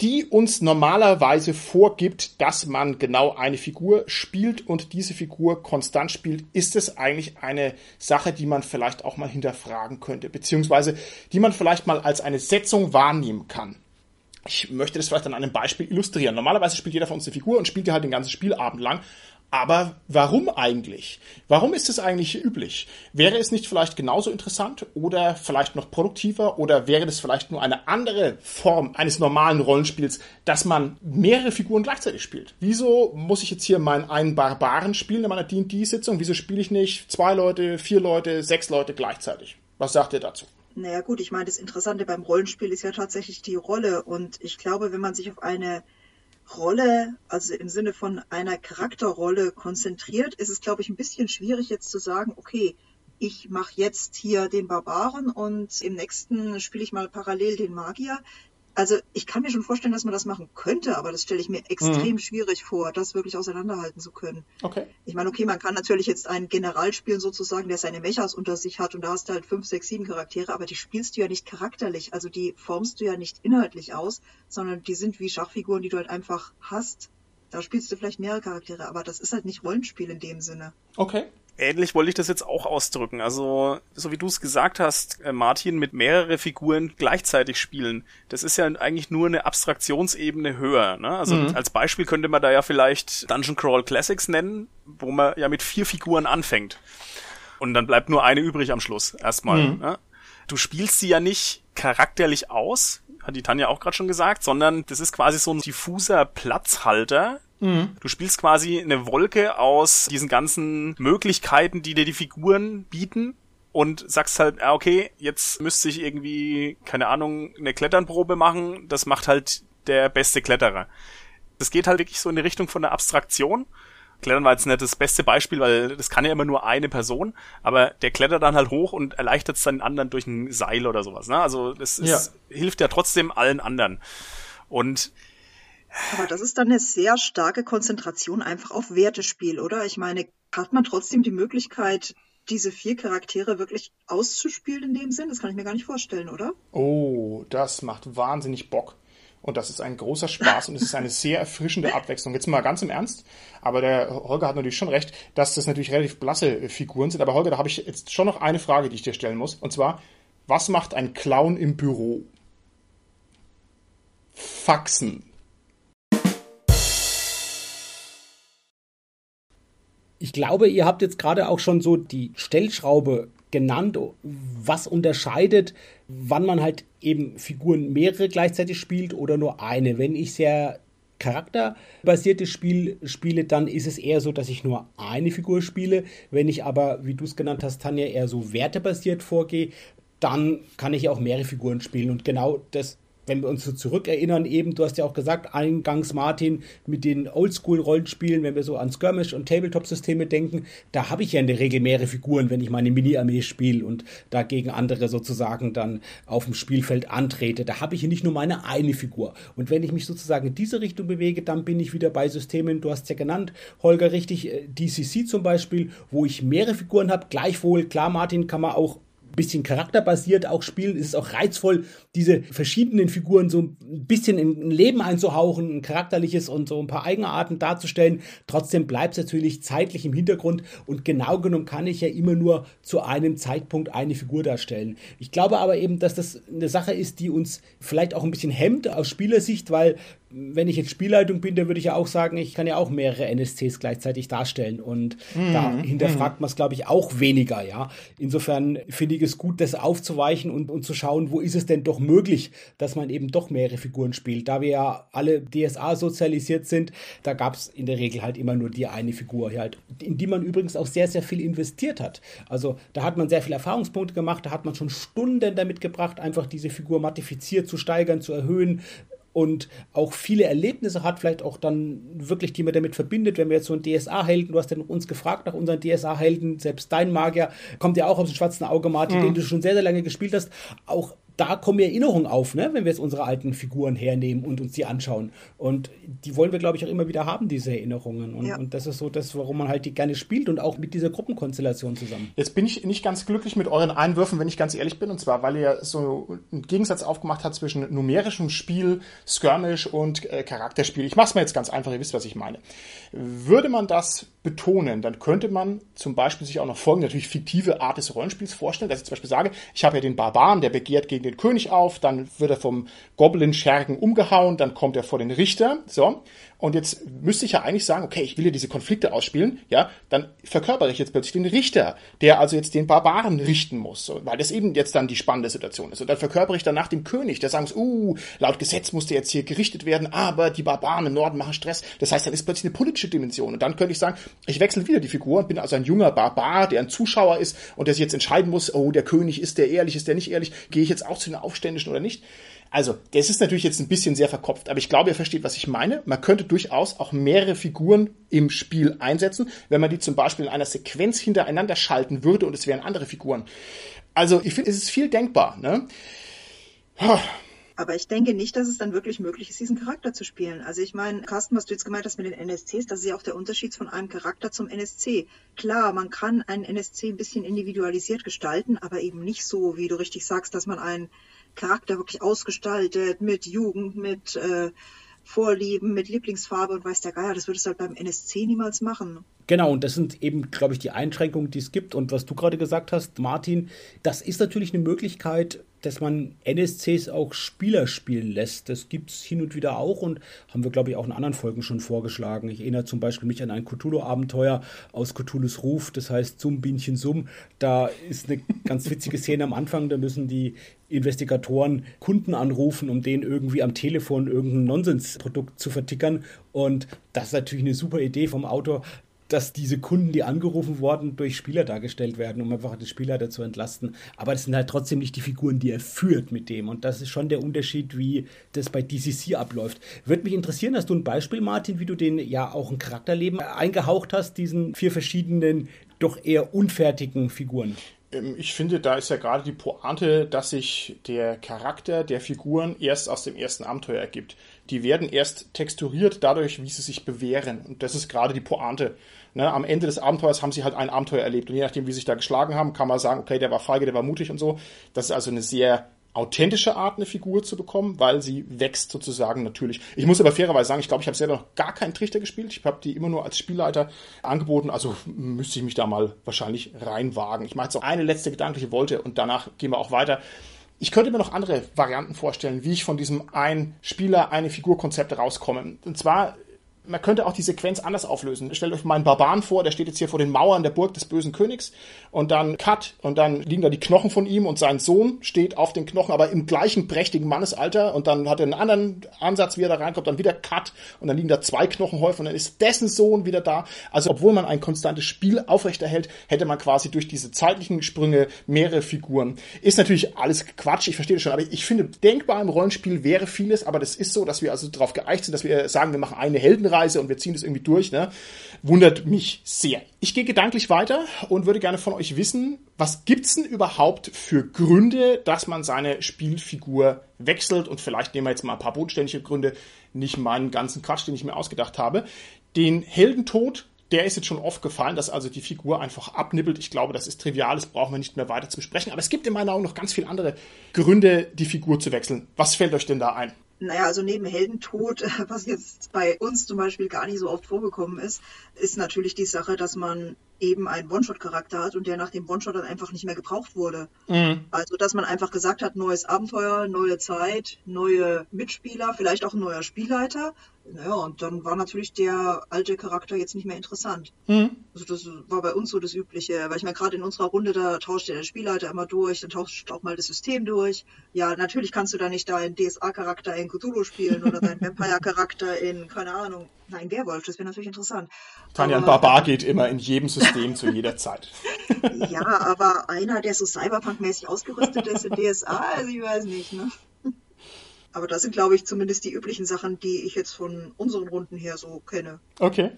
die uns normalerweise vorgibt, dass man genau eine Figur spielt und diese Figur konstant spielt, ist es eigentlich eine Sache, die man vielleicht auch mal hinterfragen könnte, beziehungsweise die man vielleicht mal als eine Setzung wahrnehmen kann. Ich möchte das vielleicht an einem Beispiel illustrieren. Normalerweise spielt jeder von uns eine Figur und spielt die halt den ganzen Spielabend lang. Aber warum eigentlich? Warum ist es eigentlich üblich? Wäre es nicht vielleicht genauso interessant oder vielleicht noch produktiver oder wäre das vielleicht nur eine andere Form eines normalen Rollenspiels, dass man mehrere Figuren gleichzeitig spielt? Wieso muss ich jetzt hier meinen einen Barbaren spielen in meiner D&D-Sitzung? Wieso spiele ich nicht zwei Leute, vier Leute, sechs Leute gleichzeitig? Was sagt ihr dazu? Naja gut, ich meine, das Interessante beim Rollenspiel ist ja tatsächlich die Rolle und ich glaube, wenn man sich auf eine Rolle, also im Sinne von einer Charakterrolle konzentriert, ist es, glaube ich, ein bisschen schwierig jetzt zu sagen, okay, ich mache jetzt hier den Barbaren und im nächsten spiele ich mal parallel den Magier. Also ich kann mir schon vorstellen, dass man das machen könnte, aber das stelle ich mir extrem mhm. schwierig vor, das wirklich auseinanderhalten zu können. Okay. Ich meine, okay, man kann natürlich jetzt einen General spielen sozusagen, der seine Mechas unter sich hat und da hast du halt fünf, sechs, sieben Charaktere, aber die spielst du ja nicht charakterlich, also die formst du ja nicht inhaltlich aus, sondern die sind wie Schachfiguren, die du halt einfach hast. Da spielst du vielleicht mehrere Charaktere, aber das ist halt nicht Rollenspiel in dem Sinne. Okay ähnlich wollte ich das jetzt auch ausdrücken. Also, so wie du es gesagt hast, äh, Martin, mit mehrere Figuren gleichzeitig spielen. Das ist ja eigentlich nur eine Abstraktionsebene höher. Ne? Also mhm. als Beispiel könnte man da ja vielleicht Dungeon Crawl Classics nennen, wo man ja mit vier Figuren anfängt. Und dann bleibt nur eine übrig am Schluss erstmal. Mhm. Ne? Du spielst sie ja nicht charakterlich aus, hat die Tanja auch gerade schon gesagt, sondern das ist quasi so ein diffuser Platzhalter, Mhm. Du spielst quasi eine Wolke aus diesen ganzen Möglichkeiten, die dir die Figuren bieten und sagst halt, ah, okay, jetzt müsste ich irgendwie, keine Ahnung, eine Kletternprobe machen. Das macht halt der beste Kletterer. Das geht halt wirklich so in die Richtung von der Abstraktion. Klettern war jetzt nicht das beste Beispiel, weil das kann ja immer nur eine Person, aber der klettert dann halt hoch und erleichtert es dann anderen durch ein Seil oder sowas. Ne? Also das ist, ja. hilft ja trotzdem allen anderen. Und aber das ist dann eine sehr starke Konzentration einfach auf Wertespiel, oder? Ich meine, hat man trotzdem die Möglichkeit, diese vier Charaktere wirklich auszuspielen in dem Sinn? Das kann ich mir gar nicht vorstellen, oder? Oh, das macht wahnsinnig Bock. Und das ist ein großer Spaß und es ist eine (laughs) sehr erfrischende Abwechslung. Jetzt mal ganz im Ernst, aber der Holger hat natürlich schon recht, dass das natürlich relativ blasse Figuren sind. Aber Holger, da habe ich jetzt schon noch eine Frage, die ich dir stellen muss. Und zwar, was macht ein Clown im Büro? Faxen. Ich glaube, ihr habt jetzt gerade auch schon so die Stellschraube genannt, was unterscheidet, wann man halt eben Figuren mehrere gleichzeitig spielt oder nur eine. Wenn ich sehr charakterbasiertes Spiel spiele, dann ist es eher so, dass ich nur eine Figur spiele. Wenn ich aber, wie du es genannt hast, Tanja, eher so wertebasiert vorgehe, dann kann ich auch mehrere Figuren spielen. Und genau das wenn wir uns so zurückerinnern, eben, du hast ja auch gesagt, eingangs Martin, mit den Oldschool-Rollenspielen, wenn wir so an Skirmish und Tabletop-Systeme denken, da habe ich ja in der Regel mehrere Figuren, wenn ich meine Mini-Armee spiele und dagegen andere sozusagen dann auf dem Spielfeld antrete. Da habe ich ja nicht nur meine eine Figur. Und wenn ich mich sozusagen in diese Richtung bewege, dann bin ich wieder bei Systemen, du hast es ja genannt, Holger, richtig, äh, DCC zum Beispiel, wo ich mehrere Figuren habe. Gleichwohl, klar, Martin, kann man auch bisschen charakterbasiert auch spielen, ist es auch reizvoll, diese verschiedenen Figuren so ein bisschen in ein Leben einzuhauchen, ein charakterliches und so ein paar Eigenarten darzustellen. Trotzdem bleibt es natürlich zeitlich im Hintergrund und genau genommen kann ich ja immer nur zu einem Zeitpunkt eine Figur darstellen. Ich glaube aber eben, dass das eine Sache ist, die uns vielleicht auch ein bisschen hemmt aus Spielersicht, weil wenn ich jetzt Spielleitung bin, dann würde ich ja auch sagen, ich kann ja auch mehrere NSCs gleichzeitig darstellen. Und mhm. da hinterfragt man es, glaube ich, auch weniger, ja. Insofern finde ich es gut, das aufzuweichen und, und zu schauen, wo ist es denn doch möglich, dass man eben doch mehrere Figuren spielt. Da wir ja alle DSA sozialisiert sind, da gab es in der Regel halt immer nur die eine Figur, halt, in die man übrigens auch sehr, sehr viel investiert hat. Also da hat man sehr viele Erfahrungspunkte gemacht, da hat man schon Stunden damit gebracht, einfach diese Figur modifiziert zu steigern, zu erhöhen, und auch viele Erlebnisse hat, vielleicht auch dann wirklich, die man damit verbindet, wenn wir jetzt so einen DSA-Helden, du hast ja uns gefragt nach unseren DSA-Helden, selbst dein Magier kommt ja auch aus dem schwarzen Auge, Martin, mhm. den du schon sehr, sehr lange gespielt hast, auch da kommen Erinnerungen auf, ne? wenn wir jetzt unsere alten Figuren hernehmen und uns die anschauen. Und die wollen wir, glaube ich, auch immer wieder haben, diese Erinnerungen. Und, ja. und, das ist so das, warum man halt die gerne spielt und auch mit dieser Gruppenkonstellation zusammen. Jetzt bin ich nicht ganz glücklich mit euren Einwürfen, wenn ich ganz ehrlich bin. Und zwar, weil ihr so einen Gegensatz aufgemacht habt zwischen numerischem Spiel, Skirmish und äh, Charakterspiel. Ich mache es mir jetzt ganz einfach, ihr wisst, was ich meine. Würde man das betonen, dann könnte man zum Beispiel sich auch noch folgende, natürlich fiktive Art des Rollenspiels vorstellen, dass ich zum Beispiel sage, ich habe ja den Barbaren, der begehrt gegen den König auf, dann wird er vom Goblin-Schergen umgehauen, dann kommt er vor den Richter, so, und jetzt müsste ich ja eigentlich sagen, okay, ich will ja diese Konflikte ausspielen, ja, dann verkörpere ich jetzt plötzlich den Richter, der also jetzt den Barbaren richten muss, weil das eben jetzt dann die spannende Situation ist. Und dann verkörpere ich danach den König, der sagt, uh, laut Gesetz musste jetzt hier gerichtet werden, aber die Barbaren im Norden machen Stress. Das heißt, dann ist plötzlich eine politische Dimension. Und dann könnte ich sagen, ich wechsle wieder die Figur und bin also ein junger Barbar, der ein Zuschauer ist und der sich jetzt entscheiden muss, oh, der König, ist der ehrlich, ist der nicht ehrlich, gehe ich jetzt auch zu den Aufständischen oder nicht? Also, das ist natürlich jetzt ein bisschen sehr verkopft, aber ich glaube, ihr versteht, was ich meine. Man könnte durchaus auch mehrere Figuren im Spiel einsetzen, wenn man die zum Beispiel in einer Sequenz hintereinander schalten würde und es wären andere Figuren. Also, ich finde, es ist viel denkbar. Ne? Aber ich denke nicht, dass es dann wirklich möglich ist, diesen Charakter zu spielen. Also ich meine, Carsten, was du jetzt gemeint hast mit den NSCs, das ist ja auch der Unterschied von einem Charakter zum NSC. Klar, man kann einen NSC ein bisschen individualisiert gestalten, aber eben nicht so, wie du richtig sagst, dass man einen Charakter wirklich ausgestaltet, mit Jugend, mit äh, Vorlieben, mit Lieblingsfarbe und weiß der Geier. Das würdest du halt beim NSC niemals machen. Genau, und das sind eben, glaube ich, die Einschränkungen, die es gibt. Und was du gerade gesagt hast, Martin, das ist natürlich eine Möglichkeit, dass man NSCs auch Spieler spielen lässt. Das gibt es hin und wieder auch und haben wir, glaube ich, auch in anderen Folgen schon vorgeschlagen. Ich erinnere zum Beispiel mich an ein Cthulhu-Abenteuer aus Cthulhus Ruf, das heißt Summ, Bienchen, Summ. Da ist eine ganz witzige Szene am Anfang, da müssen die Investigatoren Kunden anrufen, um denen irgendwie am Telefon irgendein Nonsensprodukt zu vertickern. Und das ist natürlich eine super Idee vom Autor dass diese Kunden, die angerufen wurden, durch Spieler dargestellt werden, um einfach den Spieler dazu entlasten. Aber das sind halt trotzdem nicht die Figuren, die er führt mit dem. Und das ist schon der Unterschied, wie das bei DCC abläuft. Würde mich interessieren, hast du ein Beispiel, Martin, wie du den ja auch ein Charakterleben eingehaucht hast, diesen vier verschiedenen, doch eher unfertigen Figuren? Ähm, ich finde, da ist ja gerade die Pointe, dass sich der Charakter der Figuren erst aus dem ersten Abenteuer ergibt. Die werden erst texturiert dadurch, wie sie sich bewähren. Und das ist gerade die Pointe. Ne, am Ende des Abenteuers haben sie halt ein Abenteuer erlebt. Und je nachdem, wie sie sich da geschlagen haben, kann man sagen, okay, der war feige, der war mutig und so. Das ist also eine sehr authentische Art, eine Figur zu bekommen, weil sie wächst sozusagen natürlich. Ich muss aber fairerweise sagen, ich glaube, ich habe selber noch gar keinen Trichter gespielt. Ich habe die immer nur als Spielleiter angeboten, also müsste ich mich da mal wahrscheinlich reinwagen. Ich mache jetzt noch eine letzte gedankliche Wolte und danach gehen wir auch weiter. Ich könnte mir noch andere Varianten vorstellen, wie ich von diesem ein Spieler, eine Figur-Konzept rauskomme. Und zwar man könnte auch die Sequenz anders auflösen. Stellt euch mal einen Barbaren vor, der steht jetzt hier vor den Mauern der Burg des bösen Königs und dann Cut und dann liegen da die Knochen von ihm und sein Sohn steht auf den Knochen, aber im gleichen prächtigen Mannesalter und dann hat er einen anderen Ansatz, wie er da reinkommt, dann wieder Cut und dann liegen da zwei Knochenhäufe und dann ist dessen Sohn wieder da. Also obwohl man ein konstantes Spiel aufrechterhält, hätte man quasi durch diese zeitlichen Sprünge mehrere Figuren. Ist natürlich alles Quatsch, ich verstehe das schon, aber ich finde, denkbar im Rollenspiel wäre vieles, aber das ist so, dass wir also darauf geeicht sind, dass wir sagen, wir machen eine Helden Reise und wir ziehen das irgendwie durch, ne? Wundert mich sehr. Ich gehe gedanklich weiter und würde gerne von euch wissen, was gibt's denn überhaupt für Gründe, dass man seine Spielfigur wechselt? Und vielleicht nehmen wir jetzt mal ein paar bodenständige Gründe, nicht meinen ganzen Quatsch, den ich mir ausgedacht habe. Den Heldentod der ist jetzt schon oft gefallen, dass also die Figur einfach abnippelt. Ich glaube, das ist trivial, das brauchen wir nicht mehr weiter zu besprechen. Aber es gibt in meinen Augen noch ganz viele andere Gründe, die Figur zu wechseln. Was fällt euch denn da ein? Naja, also neben Heldentod, (laughs) was jetzt bei uns zum Beispiel gar nicht so oft vorgekommen ist, ist natürlich die Sache, dass man eben einen One-Shot-Charakter hat und der nach dem One-Shot dann einfach nicht mehr gebraucht wurde. Mhm. Also, dass man einfach gesagt hat, neues Abenteuer, neue Zeit, neue Mitspieler, vielleicht auch ein neuer Spielleiter. Naja, und dann war natürlich der alte Charakter jetzt nicht mehr interessant. Mhm. Also das war bei uns so das Übliche, weil ich meine, gerade in unserer Runde, da tauscht ja der Spielleiter immer durch, dann tauscht auch mal das System durch. Ja, natürlich kannst du da nicht deinen DSA-Charakter in Cthulhu spielen oder deinen (laughs) Vampire-Charakter in, keine Ahnung, nein, Werwolf, das wäre natürlich interessant. Tanja, ein Barbar geht immer in jedem System zu jeder Zeit. ja, aber einer, der so Cyberpunk-mäßig ausgerüstet ist in DSA, also ich weiß nicht, ne? Aber das sind, glaube ich, zumindest die üblichen Sachen, die ich jetzt von unseren Runden her so kenne. Okay.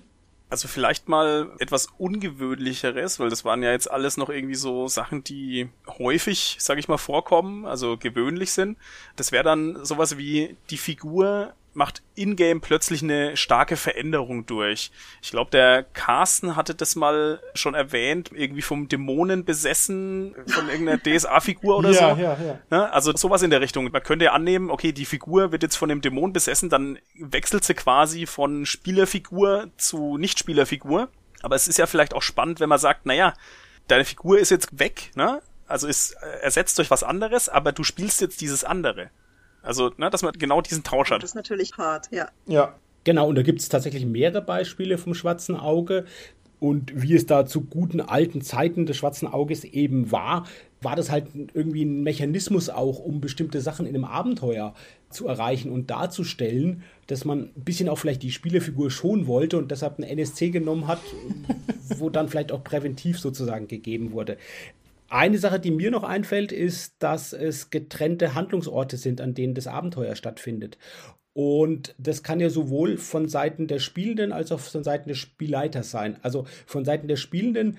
Also vielleicht mal etwas ungewöhnlicheres, weil das waren ja jetzt alles noch irgendwie so Sachen, die häufig, sage ich mal, vorkommen, also gewöhnlich sind. Das wäre dann sowas wie die Figur macht in-game plötzlich eine starke Veränderung durch. Ich glaube, der Carsten hatte das mal schon erwähnt, irgendwie vom Dämonen besessen, von irgendeiner (laughs) DSA-Figur oder ja, so. Ja, ja. Ne? Also sowas in der Richtung. Man könnte ja annehmen, okay, die Figur wird jetzt von dem Dämon besessen, dann wechselt sie quasi von Spielerfigur zu Nicht-Spielerfigur. Aber es ist ja vielleicht auch spannend, wenn man sagt, naja, deine Figur ist jetzt weg, ne? Also ist ersetzt durch was anderes, aber du spielst jetzt dieses andere. Also, ne, dass man genau diesen Tausch hat. Das ist natürlich hart, ja. Ja. Genau, und da gibt es tatsächlich mehrere Beispiele vom schwarzen Auge. Und wie es da zu guten alten Zeiten des schwarzen Auges eben war, war das halt irgendwie ein Mechanismus auch, um bestimmte Sachen in einem Abenteuer zu erreichen und darzustellen, dass man ein bisschen auch vielleicht die Spielefigur schonen wollte und deshalb ein NSC genommen hat, wo dann vielleicht auch präventiv sozusagen gegeben wurde. Eine Sache, die mir noch einfällt, ist, dass es getrennte Handlungsorte sind, an denen das Abenteuer stattfindet. Und das kann ja sowohl von Seiten der Spielenden als auch von Seiten des Spielleiters sein. Also von Seiten der Spielenden,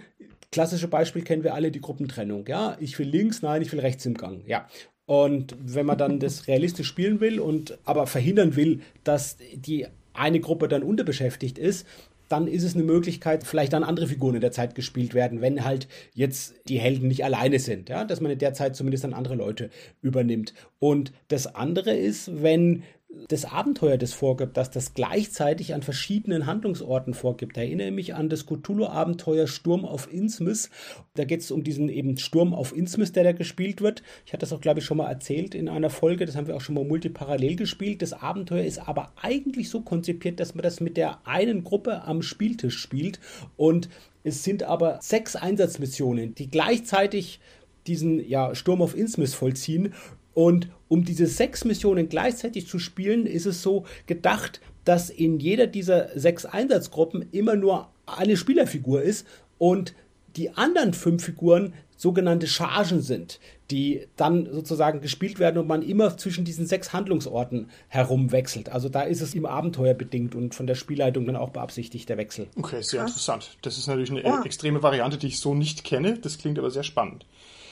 klassische Beispiel kennen wir alle, die Gruppentrennung. Ja, ich will links, nein, ich will rechts im Gang. Ja. Und wenn man dann (laughs) das realistisch spielen will und aber verhindern will, dass die eine Gruppe dann unterbeschäftigt ist, dann ist es eine Möglichkeit, vielleicht dann andere Figuren in der Zeit gespielt werden, wenn halt jetzt die Helden nicht alleine sind, ja, dass man in der Zeit zumindest dann andere Leute übernimmt. Und das andere ist, wenn das Abenteuer das vorgibt, dass das gleichzeitig an verschiedenen Handlungsorten vorgibt. erinnere mich an das Cthulhu-Abenteuer Sturm auf Innsmouth. Da geht es um diesen eben Sturm auf Innsmouth, der da gespielt wird. Ich hatte das auch, glaube ich, schon mal erzählt in einer Folge. Das haben wir auch schon mal multiparallel gespielt. Das Abenteuer ist aber eigentlich so konzipiert, dass man das mit der einen Gruppe am Spieltisch spielt. Und es sind aber sechs Einsatzmissionen, die gleichzeitig diesen ja, Sturm auf Innsmouth vollziehen und um diese sechs Missionen gleichzeitig zu spielen, ist es so gedacht, dass in jeder dieser sechs Einsatzgruppen immer nur eine Spielerfigur ist und die anderen fünf Figuren sogenannte Chargen sind, die dann sozusagen gespielt werden und man immer zwischen diesen sechs Handlungsorten herumwechselt. Also da ist es im Abenteuer bedingt und von der Spielleitung dann auch beabsichtigt, der Wechsel. Okay, sehr Krass. interessant. Das ist natürlich eine ja. extreme Variante, die ich so nicht kenne. Das klingt aber sehr spannend.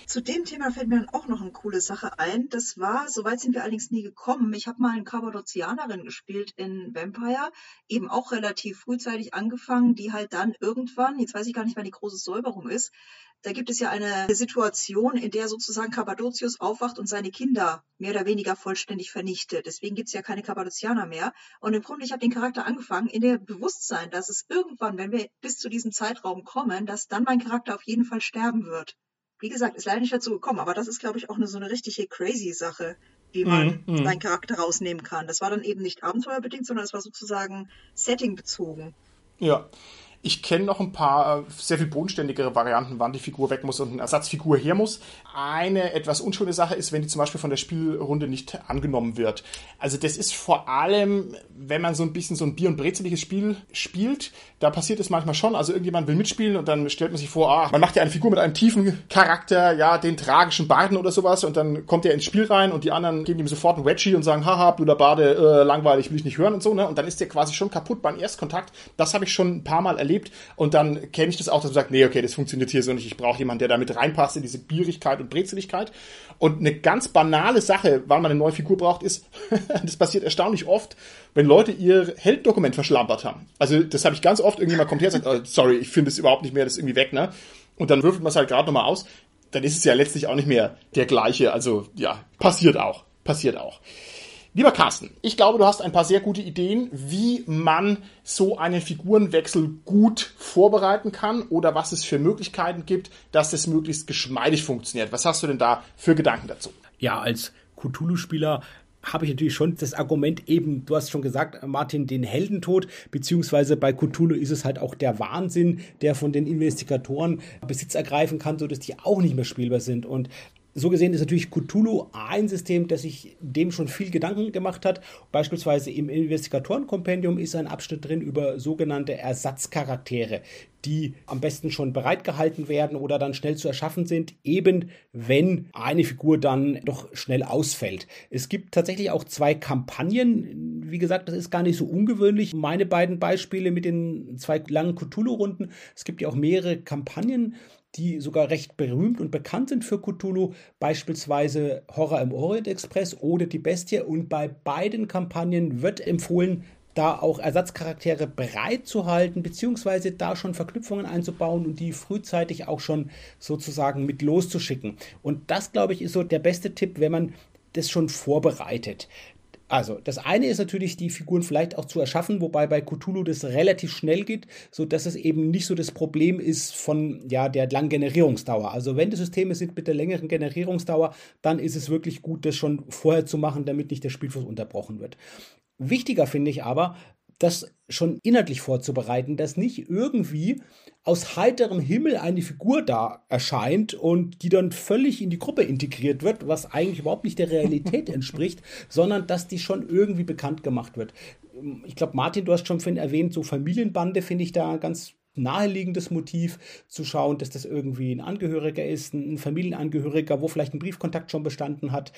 Zu dem Thema fällt mir dann auch noch eine coole Sache ein. Das war, soweit sind wir allerdings nie gekommen. Ich habe mal eine Kappadozianerin gespielt in Vampire, eben auch relativ frühzeitig angefangen, die halt dann irgendwann, jetzt weiß ich gar nicht, wann die große Säuberung ist, da gibt es ja eine Situation, in der sozusagen Kappadozius aufwacht und seine Kinder mehr oder weniger vollständig vernichtet. Deswegen gibt es ja keine Kappadozianer mehr. Und im Grunde, ich habe den Charakter angefangen in dem Bewusstsein, dass es irgendwann, wenn wir bis zu diesem Zeitraum kommen, dass dann mein Charakter auf jeden Fall sterben wird. Wie gesagt, ist leider nicht dazu gekommen, aber das ist, glaube ich, auch eine so eine richtige crazy Sache, wie man mm, mm. seinen Charakter rausnehmen kann. Das war dann eben nicht abenteuerbedingt, sondern es war sozusagen settingbezogen. Ja, ich kenne noch ein paar äh, sehr viel bodenständigere Varianten, wann die Figur weg muss und eine Ersatzfigur her muss. Eine etwas unschöne Sache ist, wenn die zum Beispiel von der Spielrunde nicht angenommen wird. Also das ist vor allem, wenn man so ein bisschen so ein Bier- und brezeliges Spiel spielt, da passiert es manchmal schon. Also irgendjemand will mitspielen und dann stellt man sich vor, ah, man macht ja eine Figur mit einem tiefen Charakter, ja, den tragischen Barden oder sowas und dann kommt er ins Spiel rein und die anderen geben ihm sofort ein Wedgie und sagen, haha, blöder Bade, äh, langweilig, will ich nicht hören und so, ne? Und dann ist der quasi schon kaputt beim Erstkontakt. Das habe ich schon ein paar Mal erlebt erlebt. Und dann kenne ich das auch, dass man sagt, nee, okay, das funktioniert hier so nicht. Ich brauche jemanden, der da mit reinpasst in diese Bierigkeit und Brezeligkeit. Und eine ganz banale Sache, wann man eine neue Figur braucht, ist, (laughs) das passiert erstaunlich oft, wenn Leute ihr Helddokument verschlampert haben. Also das habe ich ganz oft, irgendjemand kommt her und sagt, oh, sorry, ich finde es überhaupt nicht mehr, das ist irgendwie weg, ne? Und dann würfelt man es halt gerade nochmal aus. Dann ist es ja letztlich auch nicht mehr der gleiche. Also ja, passiert auch. Passiert auch. Lieber Carsten, ich glaube, du hast ein paar sehr gute Ideen, wie man so einen Figurenwechsel gut vorbereiten kann oder was es für Möglichkeiten gibt, dass es möglichst geschmeidig funktioniert. Was hast du denn da für Gedanken dazu? Ja, als Cthulhu-Spieler habe ich natürlich schon das Argument eben, du hast schon gesagt, Martin, den Heldentod, beziehungsweise bei Cthulhu ist es halt auch der Wahnsinn, der von den Investigatoren Besitz ergreifen kann, sodass die auch nicht mehr spielbar sind. Und so gesehen ist natürlich Cthulhu ein System, das sich dem schon viel Gedanken gemacht hat. Beispielsweise im Investigatorenkompendium ist ein Abschnitt drin über sogenannte Ersatzcharaktere, die am besten schon bereitgehalten werden oder dann schnell zu erschaffen sind, eben wenn eine Figur dann doch schnell ausfällt. Es gibt tatsächlich auch zwei Kampagnen. Wie gesagt, das ist gar nicht so ungewöhnlich. Meine beiden Beispiele mit den zwei langen Cthulhu-Runden. Es gibt ja auch mehrere Kampagnen die sogar recht berühmt und bekannt sind für Cthulhu, beispielsweise Horror im Orient Express oder Die Bestie. Und bei beiden Kampagnen wird empfohlen, da auch Ersatzcharaktere bereit zu halten, beziehungsweise da schon Verknüpfungen einzubauen und die frühzeitig auch schon sozusagen mit loszuschicken. Und das, glaube ich, ist so der beste Tipp, wenn man das schon vorbereitet. Also, das eine ist natürlich, die Figuren vielleicht auch zu erschaffen, wobei bei Cthulhu das relativ schnell geht, sodass es eben nicht so das Problem ist von ja, der langen Generierungsdauer. Also, wenn die Systeme sind mit der längeren Generierungsdauer, dann ist es wirklich gut, das schon vorher zu machen, damit nicht der Spielfluss unterbrochen wird. Wichtiger finde ich aber, das schon inhaltlich vorzubereiten, dass nicht irgendwie aus heiterem Himmel eine Figur da erscheint und die dann völlig in die Gruppe integriert wird, was eigentlich überhaupt nicht der Realität (laughs) entspricht, sondern dass die schon irgendwie bekannt gemacht wird. Ich glaube, Martin, du hast schon vorhin erwähnt, so Familienbande finde ich da ganz naheliegendes Motiv zu schauen, dass das irgendwie ein Angehöriger ist, ein Familienangehöriger, wo vielleicht ein Briefkontakt schon bestanden hat.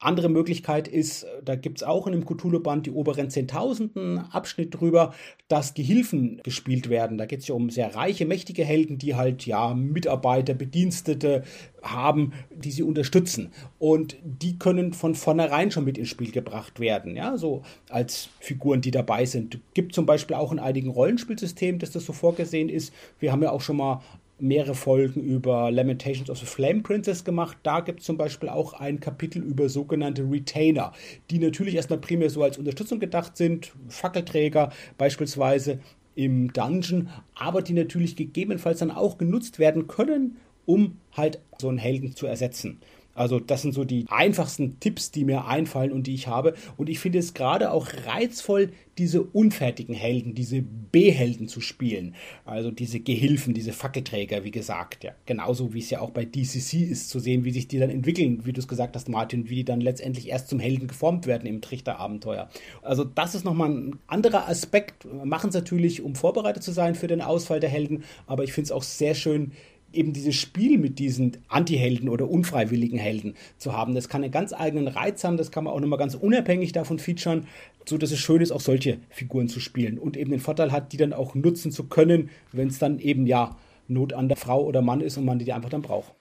Andere Möglichkeit ist, da gibt es auch in dem Cthulhu-Band die oberen Zehntausenden Abschnitt drüber, dass Gehilfen gespielt werden. Da geht es ja um sehr reiche, mächtige Helden, die halt ja Mitarbeiter, Bedienstete haben, die sie unterstützen. Und die können von vornherein schon mit ins Spiel gebracht werden, ja, so als Figuren, die dabei sind. Gibt zum Beispiel auch in einigen Rollenspielsystemen, dass das so vorgesehen ist. Wir haben ja auch schon mal mehrere Folgen über Lamentations of the Flame Princess gemacht. Da gibt es zum Beispiel auch ein Kapitel über sogenannte Retainer, die natürlich erstmal primär so als Unterstützung gedacht sind, Fackelträger beispielsweise im Dungeon, aber die natürlich gegebenenfalls dann auch genutzt werden können, um halt so einen Helden zu ersetzen. Also das sind so die einfachsten Tipps, die mir einfallen und die ich habe. Und ich finde es gerade auch reizvoll, diese unfertigen Helden, diese B-Helden zu spielen. Also diese Gehilfen, diese Fackelträger, wie gesagt. Ja, genauso wie es ja auch bei DCC ist, zu sehen, wie sich die dann entwickeln, wie du es gesagt hast, Martin, wie die dann letztendlich erst zum Helden geformt werden im Trichterabenteuer. Also das ist nochmal ein anderer Aspekt. Machen es natürlich, um vorbereitet zu sein für den Ausfall der Helden, aber ich finde es auch sehr schön, eben dieses Spiel mit diesen Anti-Helden oder unfreiwilligen Helden zu haben. Das kann einen ganz eigenen Reiz haben, das kann man auch nochmal ganz unabhängig davon featuren, so dass es schön ist, auch solche Figuren zu spielen und eben den Vorteil hat, die dann auch nutzen zu können, wenn es dann eben ja Not an der Frau oder Mann ist und man die einfach dann braucht.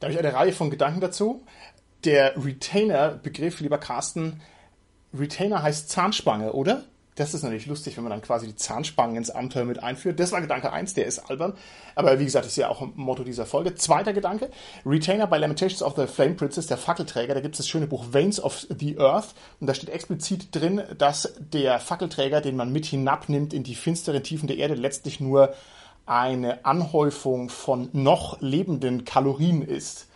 Da habe ich eine Reihe von Gedanken dazu. Der Retainer-Begriff, lieber Carsten, Retainer heißt Zahnspange, oder? Das ist natürlich lustig, wenn man dann quasi die Zahnspangen ins Abenteuer mit einführt. Das war Gedanke 1, der ist albern. Aber wie gesagt, ist ja auch ein Motto dieser Folge. Zweiter Gedanke, Retainer bei Lamentations of the Flame Princess, der Fackelträger, da gibt es das schöne Buch Veins of the Earth. Und da steht explizit drin, dass der Fackelträger, den man mit hinabnimmt in die finsteren Tiefen der Erde, letztlich nur eine Anhäufung von noch lebenden Kalorien ist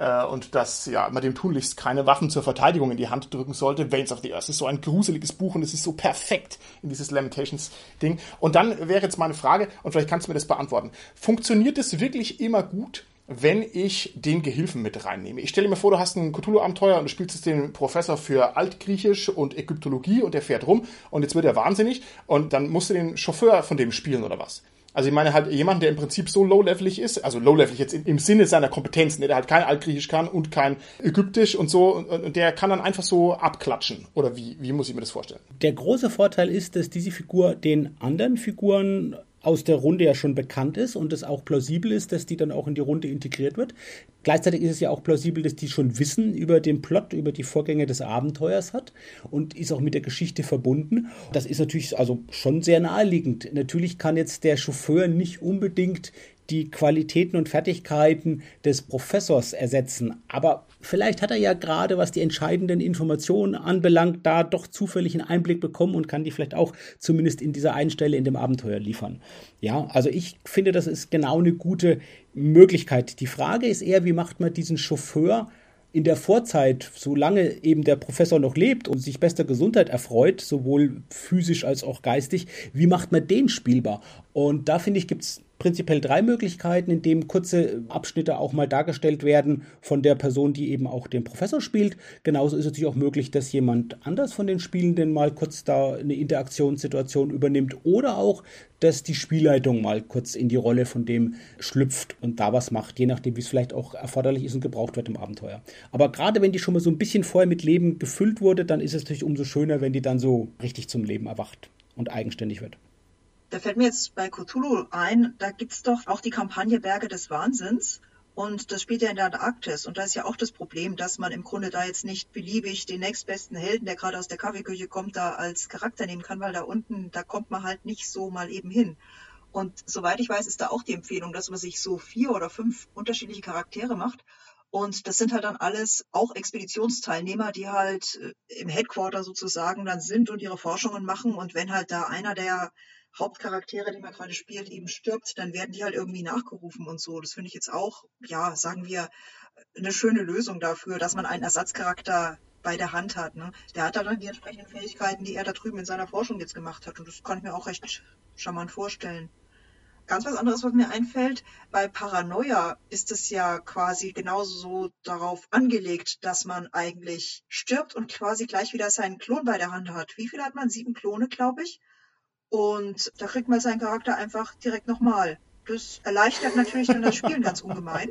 äh, und dass ja, man dem tunlichst keine Waffen zur Verteidigung in die Hand drücken sollte. Veins of the Earth ist so ein gruseliges Buch und es ist so perfekt in dieses Lamentations-Ding. Und dann wäre jetzt meine Frage, und vielleicht kannst du mir das beantworten. Funktioniert es wirklich immer gut, wenn ich den Gehilfen mit reinnehme. Ich stelle mir vor, du hast ein Cthulhu-Abenteuer und du spielst jetzt den Professor für Altgriechisch und Ägyptologie und der fährt rum und jetzt wird er wahnsinnig und dann musst du den Chauffeur von dem spielen oder was. Also ich meine halt jemand, der im Prinzip so low-levelig ist, also low-levelig jetzt im, Sinne seiner Kompetenzen, der halt kein Altgriechisch kann und kein Ägyptisch und so, und, der kann dann einfach so abklatschen. Oder wie, wie muss ich mir das vorstellen? Der große Vorteil ist, dass diese Figur den anderen Figuren aus der Runde ja schon bekannt ist und es auch plausibel ist, dass die dann auch in die Runde integriert wird. Gleichzeitig ist es ja auch plausibel, dass die schon Wissen über den Plot, über die Vorgänge des Abenteuers hat und ist auch mit der Geschichte verbunden. Das ist natürlich also schon sehr naheliegend. Natürlich kann jetzt der Chauffeur nicht unbedingt die Qualitäten und Fertigkeiten des Professors ersetzen. Aber vielleicht hat er ja gerade, was die entscheidenden Informationen anbelangt, da doch zufällig einen Einblick bekommen und kann die vielleicht auch zumindest in dieser einen Stelle in dem Abenteuer liefern. Ja, also ich finde, das ist genau eine gute Möglichkeit. Die Frage ist eher, wie macht man diesen Chauffeur in der Vorzeit, solange eben der Professor noch lebt und sich bester Gesundheit erfreut, sowohl physisch als auch geistig, wie macht man den spielbar? Und da finde ich, gibt es prinzipiell drei Möglichkeiten, in denen kurze Abschnitte auch mal dargestellt werden von der Person, die eben auch den Professor spielt. Genauso ist es natürlich auch möglich, dass jemand anders von den Spielenden mal kurz da eine Interaktionssituation übernimmt oder auch, dass die Spielleitung mal kurz in die Rolle von dem schlüpft und da was macht, je nachdem, wie es vielleicht auch erforderlich ist und gebraucht wird im Abenteuer. Aber gerade wenn die schon mal so ein bisschen vorher mit Leben gefüllt wurde, dann ist es natürlich umso schöner, wenn die dann so richtig zum Leben erwacht und eigenständig wird. Da fällt mir jetzt bei Cthulhu ein, da gibt's doch auch die Kampagne Berge des Wahnsinns. Und das spielt ja in der Antarktis. Und da ist ja auch das Problem, dass man im Grunde da jetzt nicht beliebig den nächstbesten Helden, der gerade aus der Kaffeeküche kommt, da als Charakter nehmen kann, weil da unten, da kommt man halt nicht so mal eben hin. Und soweit ich weiß, ist da auch die Empfehlung, dass man sich so vier oder fünf unterschiedliche Charaktere macht. Und das sind halt dann alles auch Expeditionsteilnehmer, die halt äh, im Headquarter sozusagen dann sind und ihre Forschungen machen. Und wenn halt da einer der Hauptcharaktere, die man gerade spielt, eben stirbt, dann werden die halt irgendwie nachgerufen und so. Das finde ich jetzt auch, ja, sagen wir, eine schöne Lösung dafür, dass man einen Ersatzcharakter bei der Hand hat. Ne? Der hat dann die entsprechenden Fähigkeiten, die er da drüben in seiner Forschung jetzt gemacht hat. Und das kann ich mir auch recht charmant vorstellen. Ganz was anderes, was mir einfällt, bei Paranoia ist es ja quasi genauso so darauf angelegt, dass man eigentlich stirbt und quasi gleich wieder seinen Klon bei der Hand hat. Wie viel hat man? Sieben Klone, glaube ich. Und da kriegt man seinen Charakter einfach direkt nochmal. Das erleichtert natürlich dann das Spielen ganz ungemein.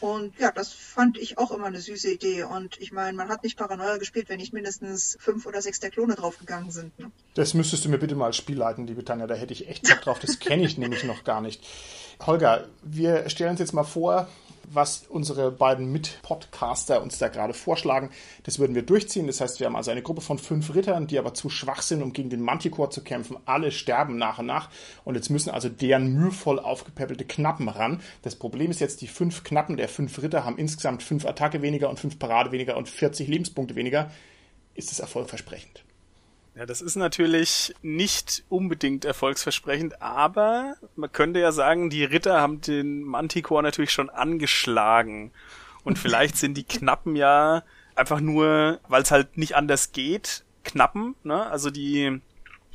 Und ja, das fand ich auch immer eine süße Idee. Und ich meine, man hat nicht Paranoia gespielt, wenn nicht mindestens fünf oder sechs der Klone draufgegangen sind. Ne? Das müsstest du mir bitte mal spielleiten, liebe Tanja. Da hätte ich echt Bock drauf. Das kenne ich (laughs) nämlich noch gar nicht. Holger, wir stellen uns jetzt mal vor, was unsere beiden Mit-Podcaster uns da gerade vorschlagen. Das würden wir durchziehen. Das heißt, wir haben also eine Gruppe von fünf Rittern, die aber zu schwach sind, um gegen den Manticore zu kämpfen. Alle sterben nach und nach. Und jetzt müssen also deren mühevoll aufgepeppelte Knappen ran. Das Problem ist jetzt, die fünf Knappen der fünf Ritter haben insgesamt fünf Attacke weniger und fünf Parade weniger und 40 Lebenspunkte weniger. Ist es erfolgversprechend? Ja, das ist natürlich nicht unbedingt erfolgsversprechend, aber man könnte ja sagen, die Ritter haben den Manticore natürlich schon angeschlagen. Und (laughs) vielleicht sind die Knappen ja einfach nur, weil es halt nicht anders geht, Knappen, ne? Also die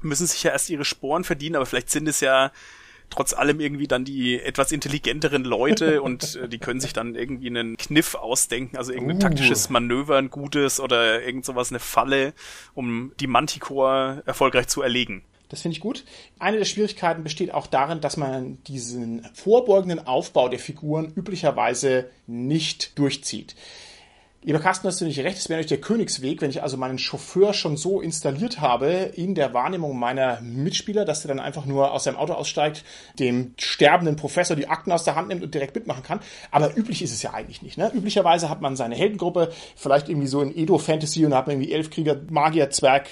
müssen sich ja erst ihre Sporen verdienen, aber vielleicht sind es ja trotz allem irgendwie dann die etwas intelligenteren Leute (laughs) und äh, die können sich dann irgendwie einen Kniff ausdenken, also irgendein uh. taktisches Manöver, ein gutes oder irgend sowas, eine Falle, um die Manticore erfolgreich zu erlegen. Das finde ich gut. Eine der Schwierigkeiten besteht auch darin, dass man diesen vorbeugenden Aufbau der Figuren üblicherweise nicht durchzieht. Lieber Carsten, hast du nicht recht, es wäre natürlich der Königsweg, wenn ich also meinen Chauffeur schon so installiert habe in der Wahrnehmung meiner Mitspieler, dass der dann einfach nur aus seinem Auto aussteigt, dem sterbenden Professor die Akten aus der Hand nimmt und direkt mitmachen kann. Aber üblich ist es ja eigentlich nicht. Ne? Üblicherweise hat man seine Heldengruppe, vielleicht irgendwie so in Edo-Fantasy und hat man irgendwie Elfkrieger, Magier, Zwerg,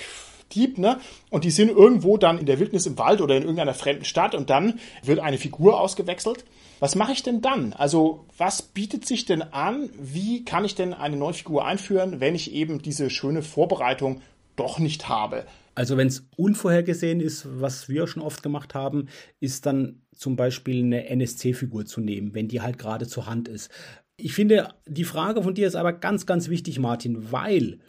Dieb, ne? Und die sind irgendwo dann in der Wildnis im Wald oder in irgendeiner fremden Stadt und dann wird eine Figur ausgewechselt was mache ich denn dann? Also, was bietet sich denn an? Wie kann ich denn eine neue Figur einführen, wenn ich eben diese schöne Vorbereitung doch nicht habe? Also, wenn es unvorhergesehen ist, was wir schon oft gemacht haben, ist dann zum Beispiel eine NSC-Figur zu nehmen, wenn die halt gerade zur Hand ist. Ich finde, die Frage von dir ist aber ganz, ganz wichtig, Martin, weil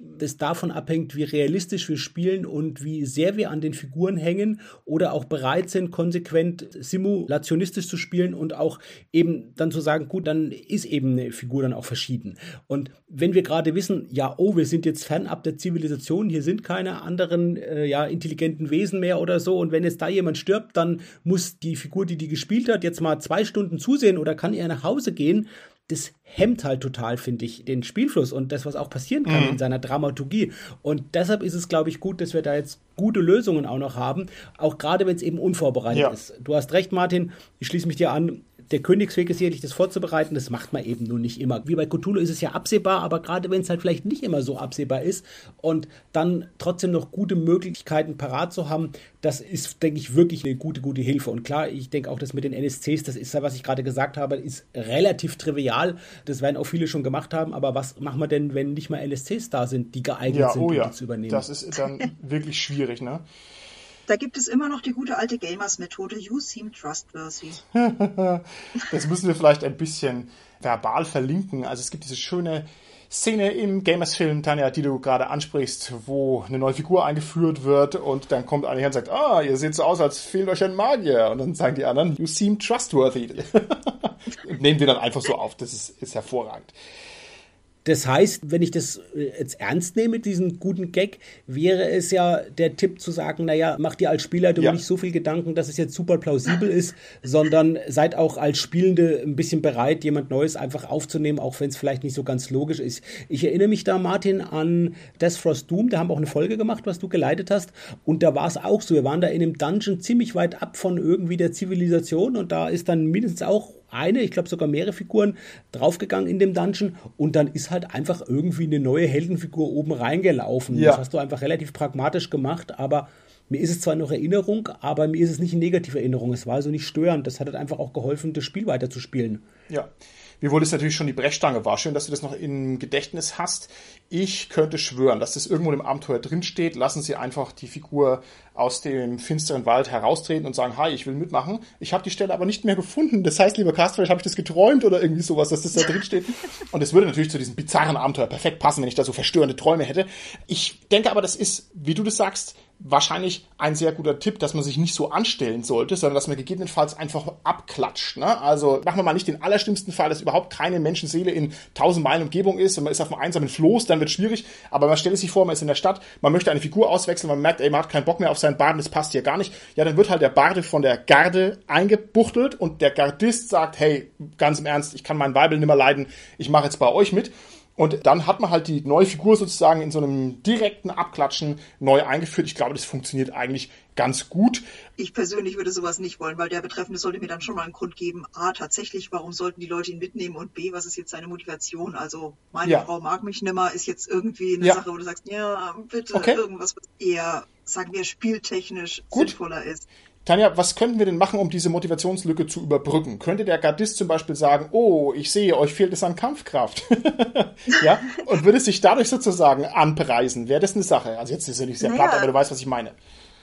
das davon abhängt, wie realistisch wir spielen und wie sehr wir an den Figuren hängen oder auch bereit sind, konsequent simulationistisch zu spielen und auch eben dann zu sagen, gut, dann ist eben eine Figur dann auch verschieden. Und wenn wir gerade wissen, ja, oh, wir sind jetzt fernab der Zivilisation, hier sind keine anderen äh, ja, intelligenten Wesen mehr oder so und wenn jetzt da jemand stirbt, dann muss die Figur, die die gespielt hat, jetzt mal zwei Stunden zusehen oder kann er nach Hause gehen, das hemmt halt total, finde ich, den Spielfluss und das, was auch passieren kann mhm. in seiner Dramaturgie. Und deshalb ist es, glaube ich, gut, dass wir da jetzt gute Lösungen auch noch haben, auch gerade wenn es eben unvorbereitet ja. ist. Du hast recht, Martin, ich schließe mich dir an der Königsweg ist sicherlich, das vorzubereiten. Das macht man eben nur nicht immer. Wie bei Cthulhu ist es ja absehbar, aber gerade wenn es halt vielleicht nicht immer so absehbar ist und dann trotzdem noch gute Möglichkeiten parat zu haben, das ist, denke ich, wirklich eine gute, gute Hilfe. Und klar, ich denke auch, das mit den NSCs, das ist ja, was ich gerade gesagt habe, ist relativ trivial. Das werden auch viele schon gemacht haben. Aber was machen wir denn, wenn nicht mal NSCs da sind, die geeignet ja, sind, oh um ja. die zu übernehmen? Das ist dann (laughs) wirklich schwierig, ne? Da gibt es immer noch die gute alte Gamers-Methode, you seem trustworthy. (laughs) das müssen wir vielleicht ein bisschen verbal verlinken. Also es gibt diese schöne Szene im Gamers-Film, Tanja, die du gerade ansprichst, wo eine neue Figur eingeführt wird und dann kommt einer her und sagt, ah, ihr seht so aus, als fehlt euch ein Magier. Und dann sagen die anderen, you seem trustworthy. (laughs) Nehmen wir dann einfach so auf, das ist, ist hervorragend. Das heißt, wenn ich das äh, jetzt ernst nehme, diesen guten Gag, wäre es ja der Tipp zu sagen, naja, mach dir als Spieler ja. nicht so viel Gedanken, dass es jetzt super plausibel ist, (laughs) sondern seid auch als Spielende ein bisschen bereit, jemand Neues einfach aufzunehmen, auch wenn es vielleicht nicht so ganz logisch ist. Ich erinnere mich da, Martin, an Death Frost Doom, da haben wir auch eine Folge gemacht, was du geleitet hast, und da war es auch so, wir waren da in einem Dungeon ziemlich weit ab von irgendwie der Zivilisation und da ist dann mindestens auch eine, ich glaube sogar mehrere Figuren draufgegangen in dem Dungeon und dann ist halt einfach irgendwie eine neue Heldenfigur oben reingelaufen. Ja. Das hast du einfach relativ pragmatisch gemacht, aber mir ist es zwar noch Erinnerung, aber mir ist es nicht in negative Erinnerung. Es war also nicht störend. Das hat halt einfach auch geholfen, das Spiel weiterzuspielen. Ja. Wiewohl es natürlich schon die Brechstange war. Schön, dass du das noch im Gedächtnis hast. Ich könnte schwören, dass das irgendwo im Abenteuer drinsteht. Lassen Sie einfach die Figur aus dem finsteren Wald heraustreten und sagen, hi, ich will mitmachen. Ich habe die Stelle aber nicht mehr gefunden. Das heißt, lieber Cast, vielleicht habe ich das geträumt oder irgendwie sowas, dass das da drin steht. Und es würde natürlich zu diesem bizarren Abenteuer perfekt passen, wenn ich da so verstörende Träume hätte. Ich denke aber, das ist, wie du das sagst, wahrscheinlich ein sehr guter Tipp, dass man sich nicht so anstellen sollte, sondern dass man gegebenenfalls einfach abklatscht. Ne? Also machen wir mal nicht den allerschlimmsten Fall, dass überhaupt keine Menschenseele in tausend Meilen Umgebung ist und man ist auf einem einsamen Floß, dann wird es schwierig. Aber man stellt sich vor, man ist in der Stadt, man möchte eine Figur auswechseln, man merkt, ey, man hat keinen Bock mehr auf seinen Baden, das passt hier gar nicht. Ja, dann wird halt der Barde von der Garde eingebuchtelt und der Gardist sagt, hey, ganz im Ernst, ich kann meinen Weibel nimmer leiden, ich mache jetzt bei euch mit. Und dann hat man halt die neue Figur sozusagen in so einem direkten Abklatschen neu eingeführt. Ich glaube, das funktioniert eigentlich ganz gut. Ich persönlich würde sowas nicht wollen, weil der Betreffende sollte mir dann schon mal einen Grund geben. A, tatsächlich, warum sollten die Leute ihn mitnehmen? Und B, was ist jetzt seine Motivation? Also, meine ja. Frau mag mich nimmer, ist jetzt irgendwie eine ja. Sache, wo du sagst, ja, bitte, okay. irgendwas, was eher, sagen wir, spieltechnisch Gut. sinnvoller ist. Tanja, was könnten wir denn machen, um diese Motivationslücke zu überbrücken? Könnte der Gardist zum Beispiel sagen, oh, ich sehe, euch fehlt es an Kampfkraft. (laughs) ja? Und würde sich dadurch sozusagen anpreisen? Wäre das eine Sache? Also jetzt ist es ja nicht sehr naja. platt, aber du weißt, was ich meine.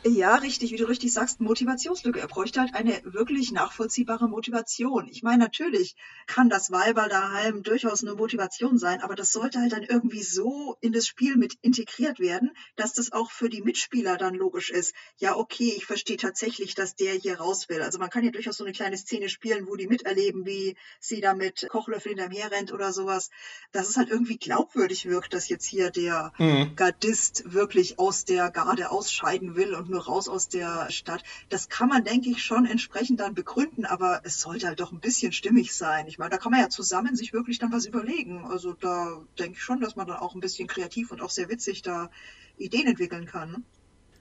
Ja, richtig, wie du richtig sagst, Motivationslücke. Er bräuchte halt eine wirklich nachvollziehbare Motivation. Ich meine, natürlich kann das Weiber daheim durchaus eine Motivation sein, aber das sollte halt dann irgendwie so in das Spiel mit integriert werden, dass das auch für die Mitspieler dann logisch ist. Ja, okay, ich verstehe tatsächlich, dass der hier raus will. Also man kann ja durchaus so eine kleine Szene spielen, wo die miterleben, wie sie da mit Kochlöffel hinterm her rennt oder sowas. Dass es halt irgendwie glaubwürdig wirkt, dass jetzt hier der mhm. Gardist wirklich aus der Garde ausscheiden will und nur raus aus der Stadt. Das kann man, denke ich, schon entsprechend dann begründen, aber es sollte halt doch ein bisschen stimmig sein. Ich meine, da kann man ja zusammen sich wirklich dann was überlegen. Also da denke ich schon, dass man dann auch ein bisschen kreativ und auch sehr witzig da Ideen entwickeln kann.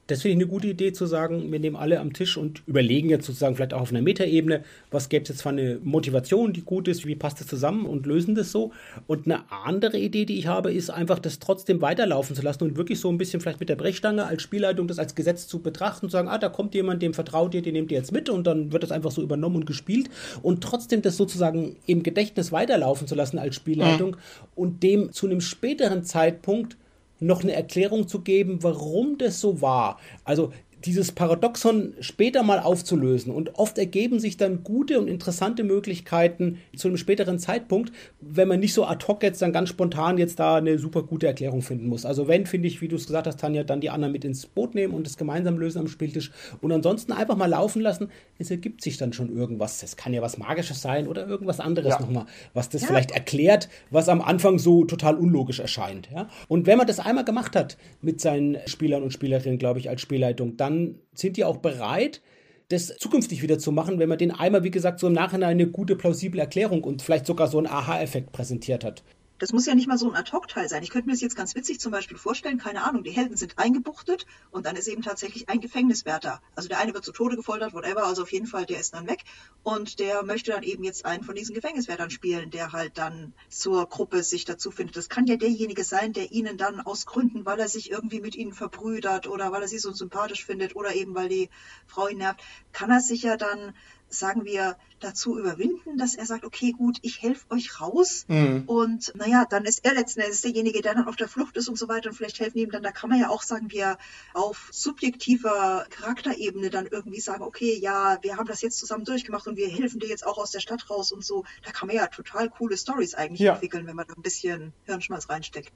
Das finde ich eine gute Idee zu sagen, wir nehmen alle am Tisch und überlegen jetzt sozusagen vielleicht auch auf einer Metaebene, was gäbe es jetzt für eine Motivation, die gut ist, wie passt das zusammen und lösen das so. Und eine andere Idee, die ich habe, ist einfach das trotzdem weiterlaufen zu lassen und wirklich so ein bisschen vielleicht mit der Brechstange als Spielleitung das als Gesetz zu betrachten und zu sagen, ah, da kommt jemand, dem vertraut ihr, den nehmt ihr jetzt mit und dann wird das einfach so übernommen und gespielt und trotzdem das sozusagen im Gedächtnis weiterlaufen zu lassen als Spielleitung mhm. und dem zu einem späteren Zeitpunkt noch eine Erklärung zu geben, warum das so war. Also dieses Paradoxon später mal aufzulösen. Und oft ergeben sich dann gute und interessante Möglichkeiten zu einem späteren Zeitpunkt, wenn man nicht so ad hoc jetzt dann ganz spontan jetzt da eine super gute Erklärung finden muss. Also wenn, finde ich, wie du es gesagt hast, Tanja, dann die anderen mit ins Boot nehmen und das gemeinsam lösen am Spieltisch und ansonsten einfach mal laufen lassen, es ergibt sich dann schon irgendwas. Es kann ja was Magisches sein oder irgendwas anderes ja. nochmal, was das ja. vielleicht erklärt, was am Anfang so total unlogisch erscheint. Ja? Und wenn man das einmal gemacht hat mit seinen Spielern und Spielerinnen, glaube ich, als Spielleitung, dann dann sind die auch bereit, das zukünftig wieder zu machen, wenn man den einmal, wie gesagt, so im Nachhinein eine gute, plausible Erklärung und vielleicht sogar so einen Aha-Effekt präsentiert hat. Das muss ja nicht mal so ein Ad-Hoc-Teil sein. Ich könnte mir das jetzt ganz witzig zum Beispiel vorstellen, keine Ahnung, die Helden sind eingebuchtet und dann ist eben tatsächlich ein Gefängniswärter. Also der eine wird zu Tode gefoltert, whatever, also auf jeden Fall, der ist dann weg und der möchte dann eben jetzt einen von diesen Gefängniswärtern spielen, der halt dann zur Gruppe sich dazu findet. Das kann ja derjenige sein, der ihnen dann aus Gründen, weil er sich irgendwie mit ihnen verbrüdert oder weil er sie so sympathisch findet oder eben weil die Frau ihn nervt, kann er sich ja dann sagen wir, dazu überwinden, dass er sagt, okay, gut, ich helfe euch raus. Mhm. Und naja, dann ist er letzten Endes derjenige, der dann auf der Flucht ist und so weiter und vielleicht helfen ihm dann. Da kann man ja auch, sagen wir, auf subjektiver Charakterebene dann irgendwie sagen, okay, ja, wir haben das jetzt zusammen durchgemacht und wir helfen dir jetzt auch aus der Stadt raus und so. Da kann man ja total coole Stories eigentlich ja. entwickeln, wenn man da ein bisschen Hirnschmalz reinsteckt.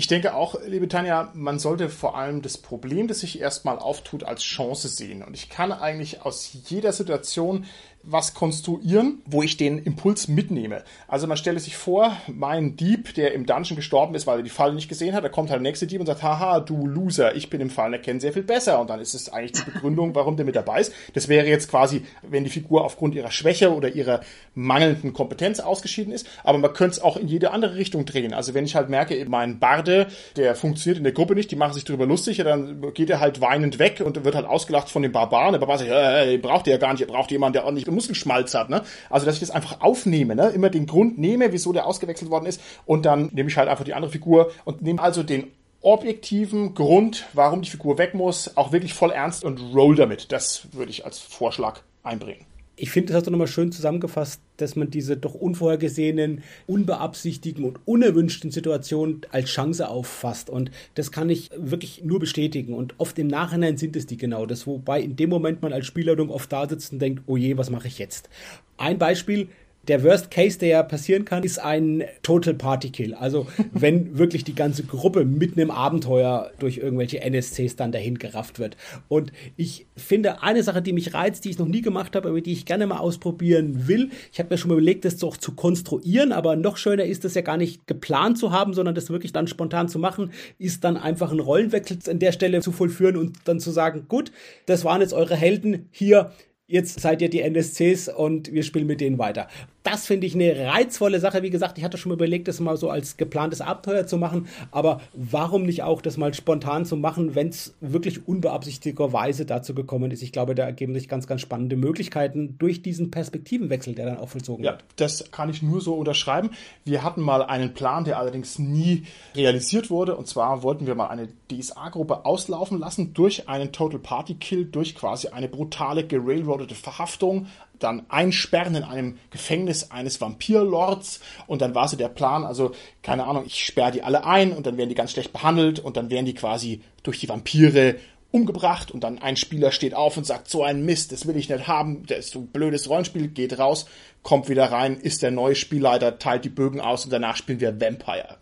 Ich denke auch, liebe Tanja, man sollte vor allem das Problem, das sich erstmal auftut, als Chance sehen. Und ich kann eigentlich aus jeder Situation was konstruieren, wo ich den Impuls mitnehme. Also man stelle sich vor, mein Dieb, der im Dungeon gestorben ist, weil er die Falle nicht gesehen hat, da kommt halt der nächste Dieb und sagt, haha, du Loser, ich bin im Fallen erkennen sehr viel besser. Und dann ist es eigentlich die Begründung, warum der mit dabei ist. Das wäre jetzt quasi, wenn die Figur aufgrund ihrer Schwäche oder ihrer mangelnden Kompetenz ausgeschieden ist. Aber man könnte es auch in jede andere Richtung drehen. Also wenn ich halt merke, mein Barde, der funktioniert in der Gruppe nicht, die machen sich darüber lustig, ja, dann geht er halt weinend weg und wird halt ausgelacht von den Barbaren. Der Barbar sagt, äh, braucht ihr ja gar nicht, ihr braucht jemanden, der ordentlich Muskelschmalz hat. Ne? Also, dass ich das einfach aufnehme, ne? immer den Grund nehme, wieso der ausgewechselt worden ist und dann nehme ich halt einfach die andere Figur und nehme also den objektiven Grund, warum die Figur weg muss, auch wirklich voll ernst und roll damit. Das würde ich als Vorschlag einbringen ich finde, das hast du nochmal schön zusammengefasst, dass man diese doch unvorhergesehenen, unbeabsichtigten und unerwünschten Situationen als Chance auffasst. Und das kann ich wirklich nur bestätigen. Und oft im Nachhinein sind es die genau das, wobei in dem Moment man als Spielleitung oft da sitzt und denkt, oh je, was mache ich jetzt? Ein Beispiel, der Worst Case, der ja passieren kann, ist ein Total Party Kill. Also (laughs) wenn wirklich die ganze Gruppe mitten im Abenteuer durch irgendwelche NSCs dann dahin gerafft wird. Und ich finde eine Sache, die mich reizt, die ich noch nie gemacht habe, aber die ich gerne mal ausprobieren will. Ich habe mir schon mal überlegt, das auch zu konstruieren, aber noch schöner ist es ja gar nicht geplant zu haben, sondern das wirklich dann spontan zu machen, ist dann einfach einen Rollenwechsel an der Stelle zu vollführen und dann zu sagen, gut, das waren jetzt eure Helden, hier jetzt seid ihr die NSCs und wir spielen mit denen weiter das finde ich eine reizvolle Sache. Wie gesagt, ich hatte schon mal überlegt, das mal so als geplantes Abenteuer zu machen, aber warum nicht auch das mal spontan zu machen, wenn es wirklich unbeabsichtigterweise dazu gekommen ist? Ich glaube, da ergeben sich ganz, ganz spannende Möglichkeiten durch diesen Perspektivenwechsel, der dann auch vollzogen ja, wird. Ja, das kann ich nur so unterschreiben. Wir hatten mal einen Plan, der allerdings nie realisiert wurde. Und zwar wollten wir mal eine DSA-Gruppe auslaufen lassen durch einen Total Party Kill, durch quasi eine brutale, gerailroadete Verhaftung dann einsperren in einem Gefängnis eines Vampirlords und dann war so der Plan, also keine Ahnung, ich sperre die alle ein und dann werden die ganz schlecht behandelt und dann werden die quasi durch die Vampire umgebracht und dann ein Spieler steht auf und sagt, so ein Mist, das will ich nicht haben, das ist so ein blödes Rollenspiel, geht raus, kommt wieder rein, ist der neue Spielleiter, teilt die Bögen aus und danach spielen wir Vampire.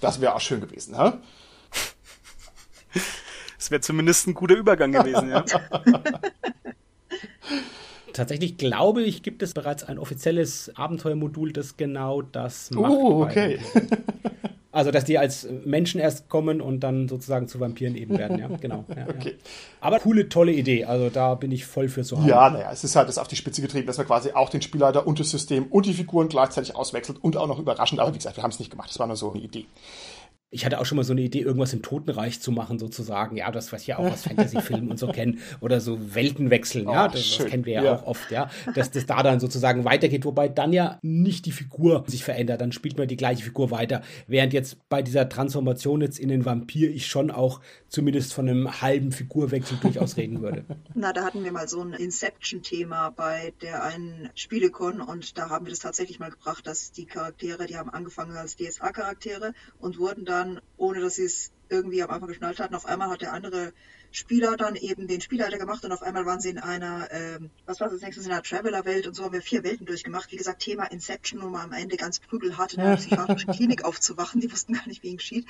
Das wäre auch schön gewesen, hä? Das wäre zumindest ein guter Übergang gewesen, ja. (laughs) Tatsächlich glaube ich, gibt es bereits ein offizielles Abenteuermodul, das genau das macht. Oh, okay. Also, dass die als Menschen erst kommen und dann sozusagen zu Vampiren eben werden, ja, genau. Ja, okay. Ja. Aber coole, tolle Idee. Also, da bin ich voll für zu haben. Ja, naja, es ist halt das auf die Spitze getrieben, dass man quasi auch den Spielleiter und das System und die Figuren gleichzeitig auswechselt und auch noch überraschend. Aber wie gesagt, wir haben es nicht gemacht. Das war nur so eine Idee ich hatte auch schon mal so eine Idee, irgendwas im Totenreich zu machen, sozusagen. Ja, das, was wir auch aus Fantasy-Filmen und so (laughs) kennen. Oder so Weltenwechseln, oh, ja. Das, das, kennen wir ja, ja, auch oft, ja. Dass das da dann sozusagen weitergeht, wobei dann ja nicht die Figur sich verändert. Dann spielt man die gleiche Figur weiter. Während jetzt bei dieser Transformation jetzt in den Vampir ich schon auch zumindest von einem halben Figurwechsel durchaus reden würde. (laughs) Na, da hatten wir mal so ein Inception-Thema bei der einen Spielecon und da haben wir das tatsächlich mal gebracht, dass die Charaktere, die haben angefangen als DSA-Charaktere und wurden dann dann, ohne dass sie es irgendwie am Anfang geschnallt hatten, auf einmal hat der andere Spieler dann eben den Spielleiter gemacht und auf einmal waren sie in einer, ähm, was war das nächstes, in einer Traveler-Welt und so haben wir vier Welten durchgemacht. Wie gesagt, Thema Inception, um am Ende ganz prügelhart in einer psychiatrischen (laughs) Klinik aufzuwachen. Die wussten gar nicht, wie ihnen geschieht.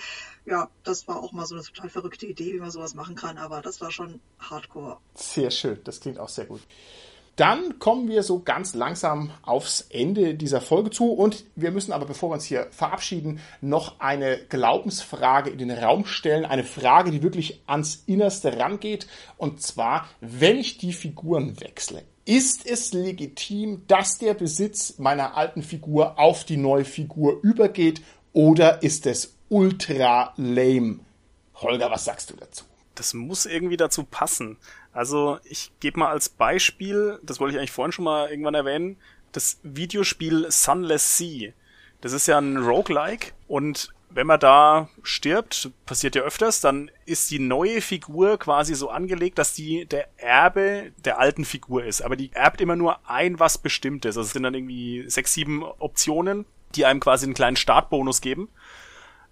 Ja, das war auch mal so eine total verrückte Idee, wie man sowas machen kann, aber das war schon hardcore. Sehr schön, das klingt auch sehr gut. Dann kommen wir so ganz langsam aufs Ende dieser Folge zu und wir müssen aber, bevor wir uns hier verabschieden, noch eine Glaubensfrage in den Raum stellen. Eine Frage, die wirklich ans Innerste rangeht. Und zwar, wenn ich die Figuren wechsle, ist es legitim, dass der Besitz meiner alten Figur auf die neue Figur übergeht oder ist es ultra lame? Holger, was sagst du dazu? Das muss irgendwie dazu passen. Also ich gebe mal als Beispiel, das wollte ich eigentlich vorhin schon mal irgendwann erwähnen, das Videospiel Sunless Sea. Das ist ja ein Roguelike und wenn man da stirbt, passiert ja öfters, dann ist die neue Figur quasi so angelegt, dass die der Erbe der alten Figur ist. Aber die erbt immer nur ein was Bestimmtes. Also es sind dann irgendwie sechs, sieben Optionen, die einem quasi einen kleinen Startbonus geben.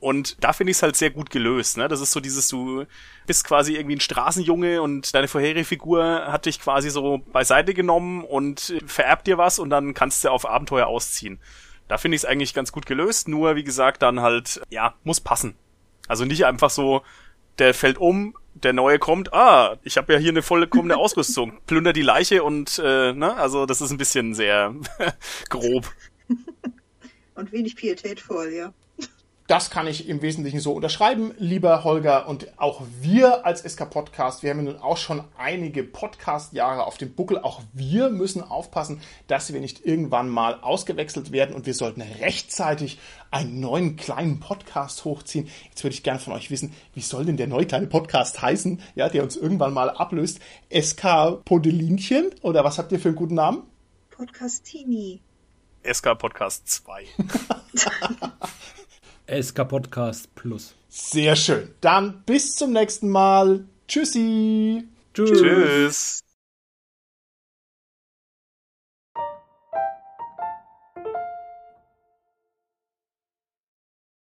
Und da finde ich es halt sehr gut gelöst. Ne? Das ist so dieses, du bist quasi irgendwie ein Straßenjunge und deine vorherige Figur hat dich quasi so beiseite genommen und vererbt dir was und dann kannst du auf Abenteuer ausziehen. Da finde ich es eigentlich ganz gut gelöst, nur wie gesagt, dann halt, ja, muss passen. Also nicht einfach so, der fällt um, der neue kommt, ah, ich habe ja hier eine vollkommene (laughs) Ausrüstung, plünder die Leiche und, äh, ne, also das ist ein bisschen sehr (laughs) grob. (laughs) Und wenig pietätvoll, ja. Das kann ich im Wesentlichen so unterschreiben, lieber Holger. Und auch wir als SK Podcast, wir haben nun auch schon einige Podcast-Jahre auf dem Buckel. Auch wir müssen aufpassen, dass wir nicht irgendwann mal ausgewechselt werden und wir sollten rechtzeitig einen neuen kleinen Podcast hochziehen. Jetzt würde ich gerne von euch wissen, wie soll denn der neue kleine Podcast heißen, ja, der uns irgendwann mal ablöst? SK Podelinchen oder was habt ihr für einen guten Namen? Podcastini. SK Podcast 2. (laughs) (laughs) SK Podcast Plus. Sehr schön. Dann bis zum nächsten Mal. Tschüssi. Tschüss. Tschüss.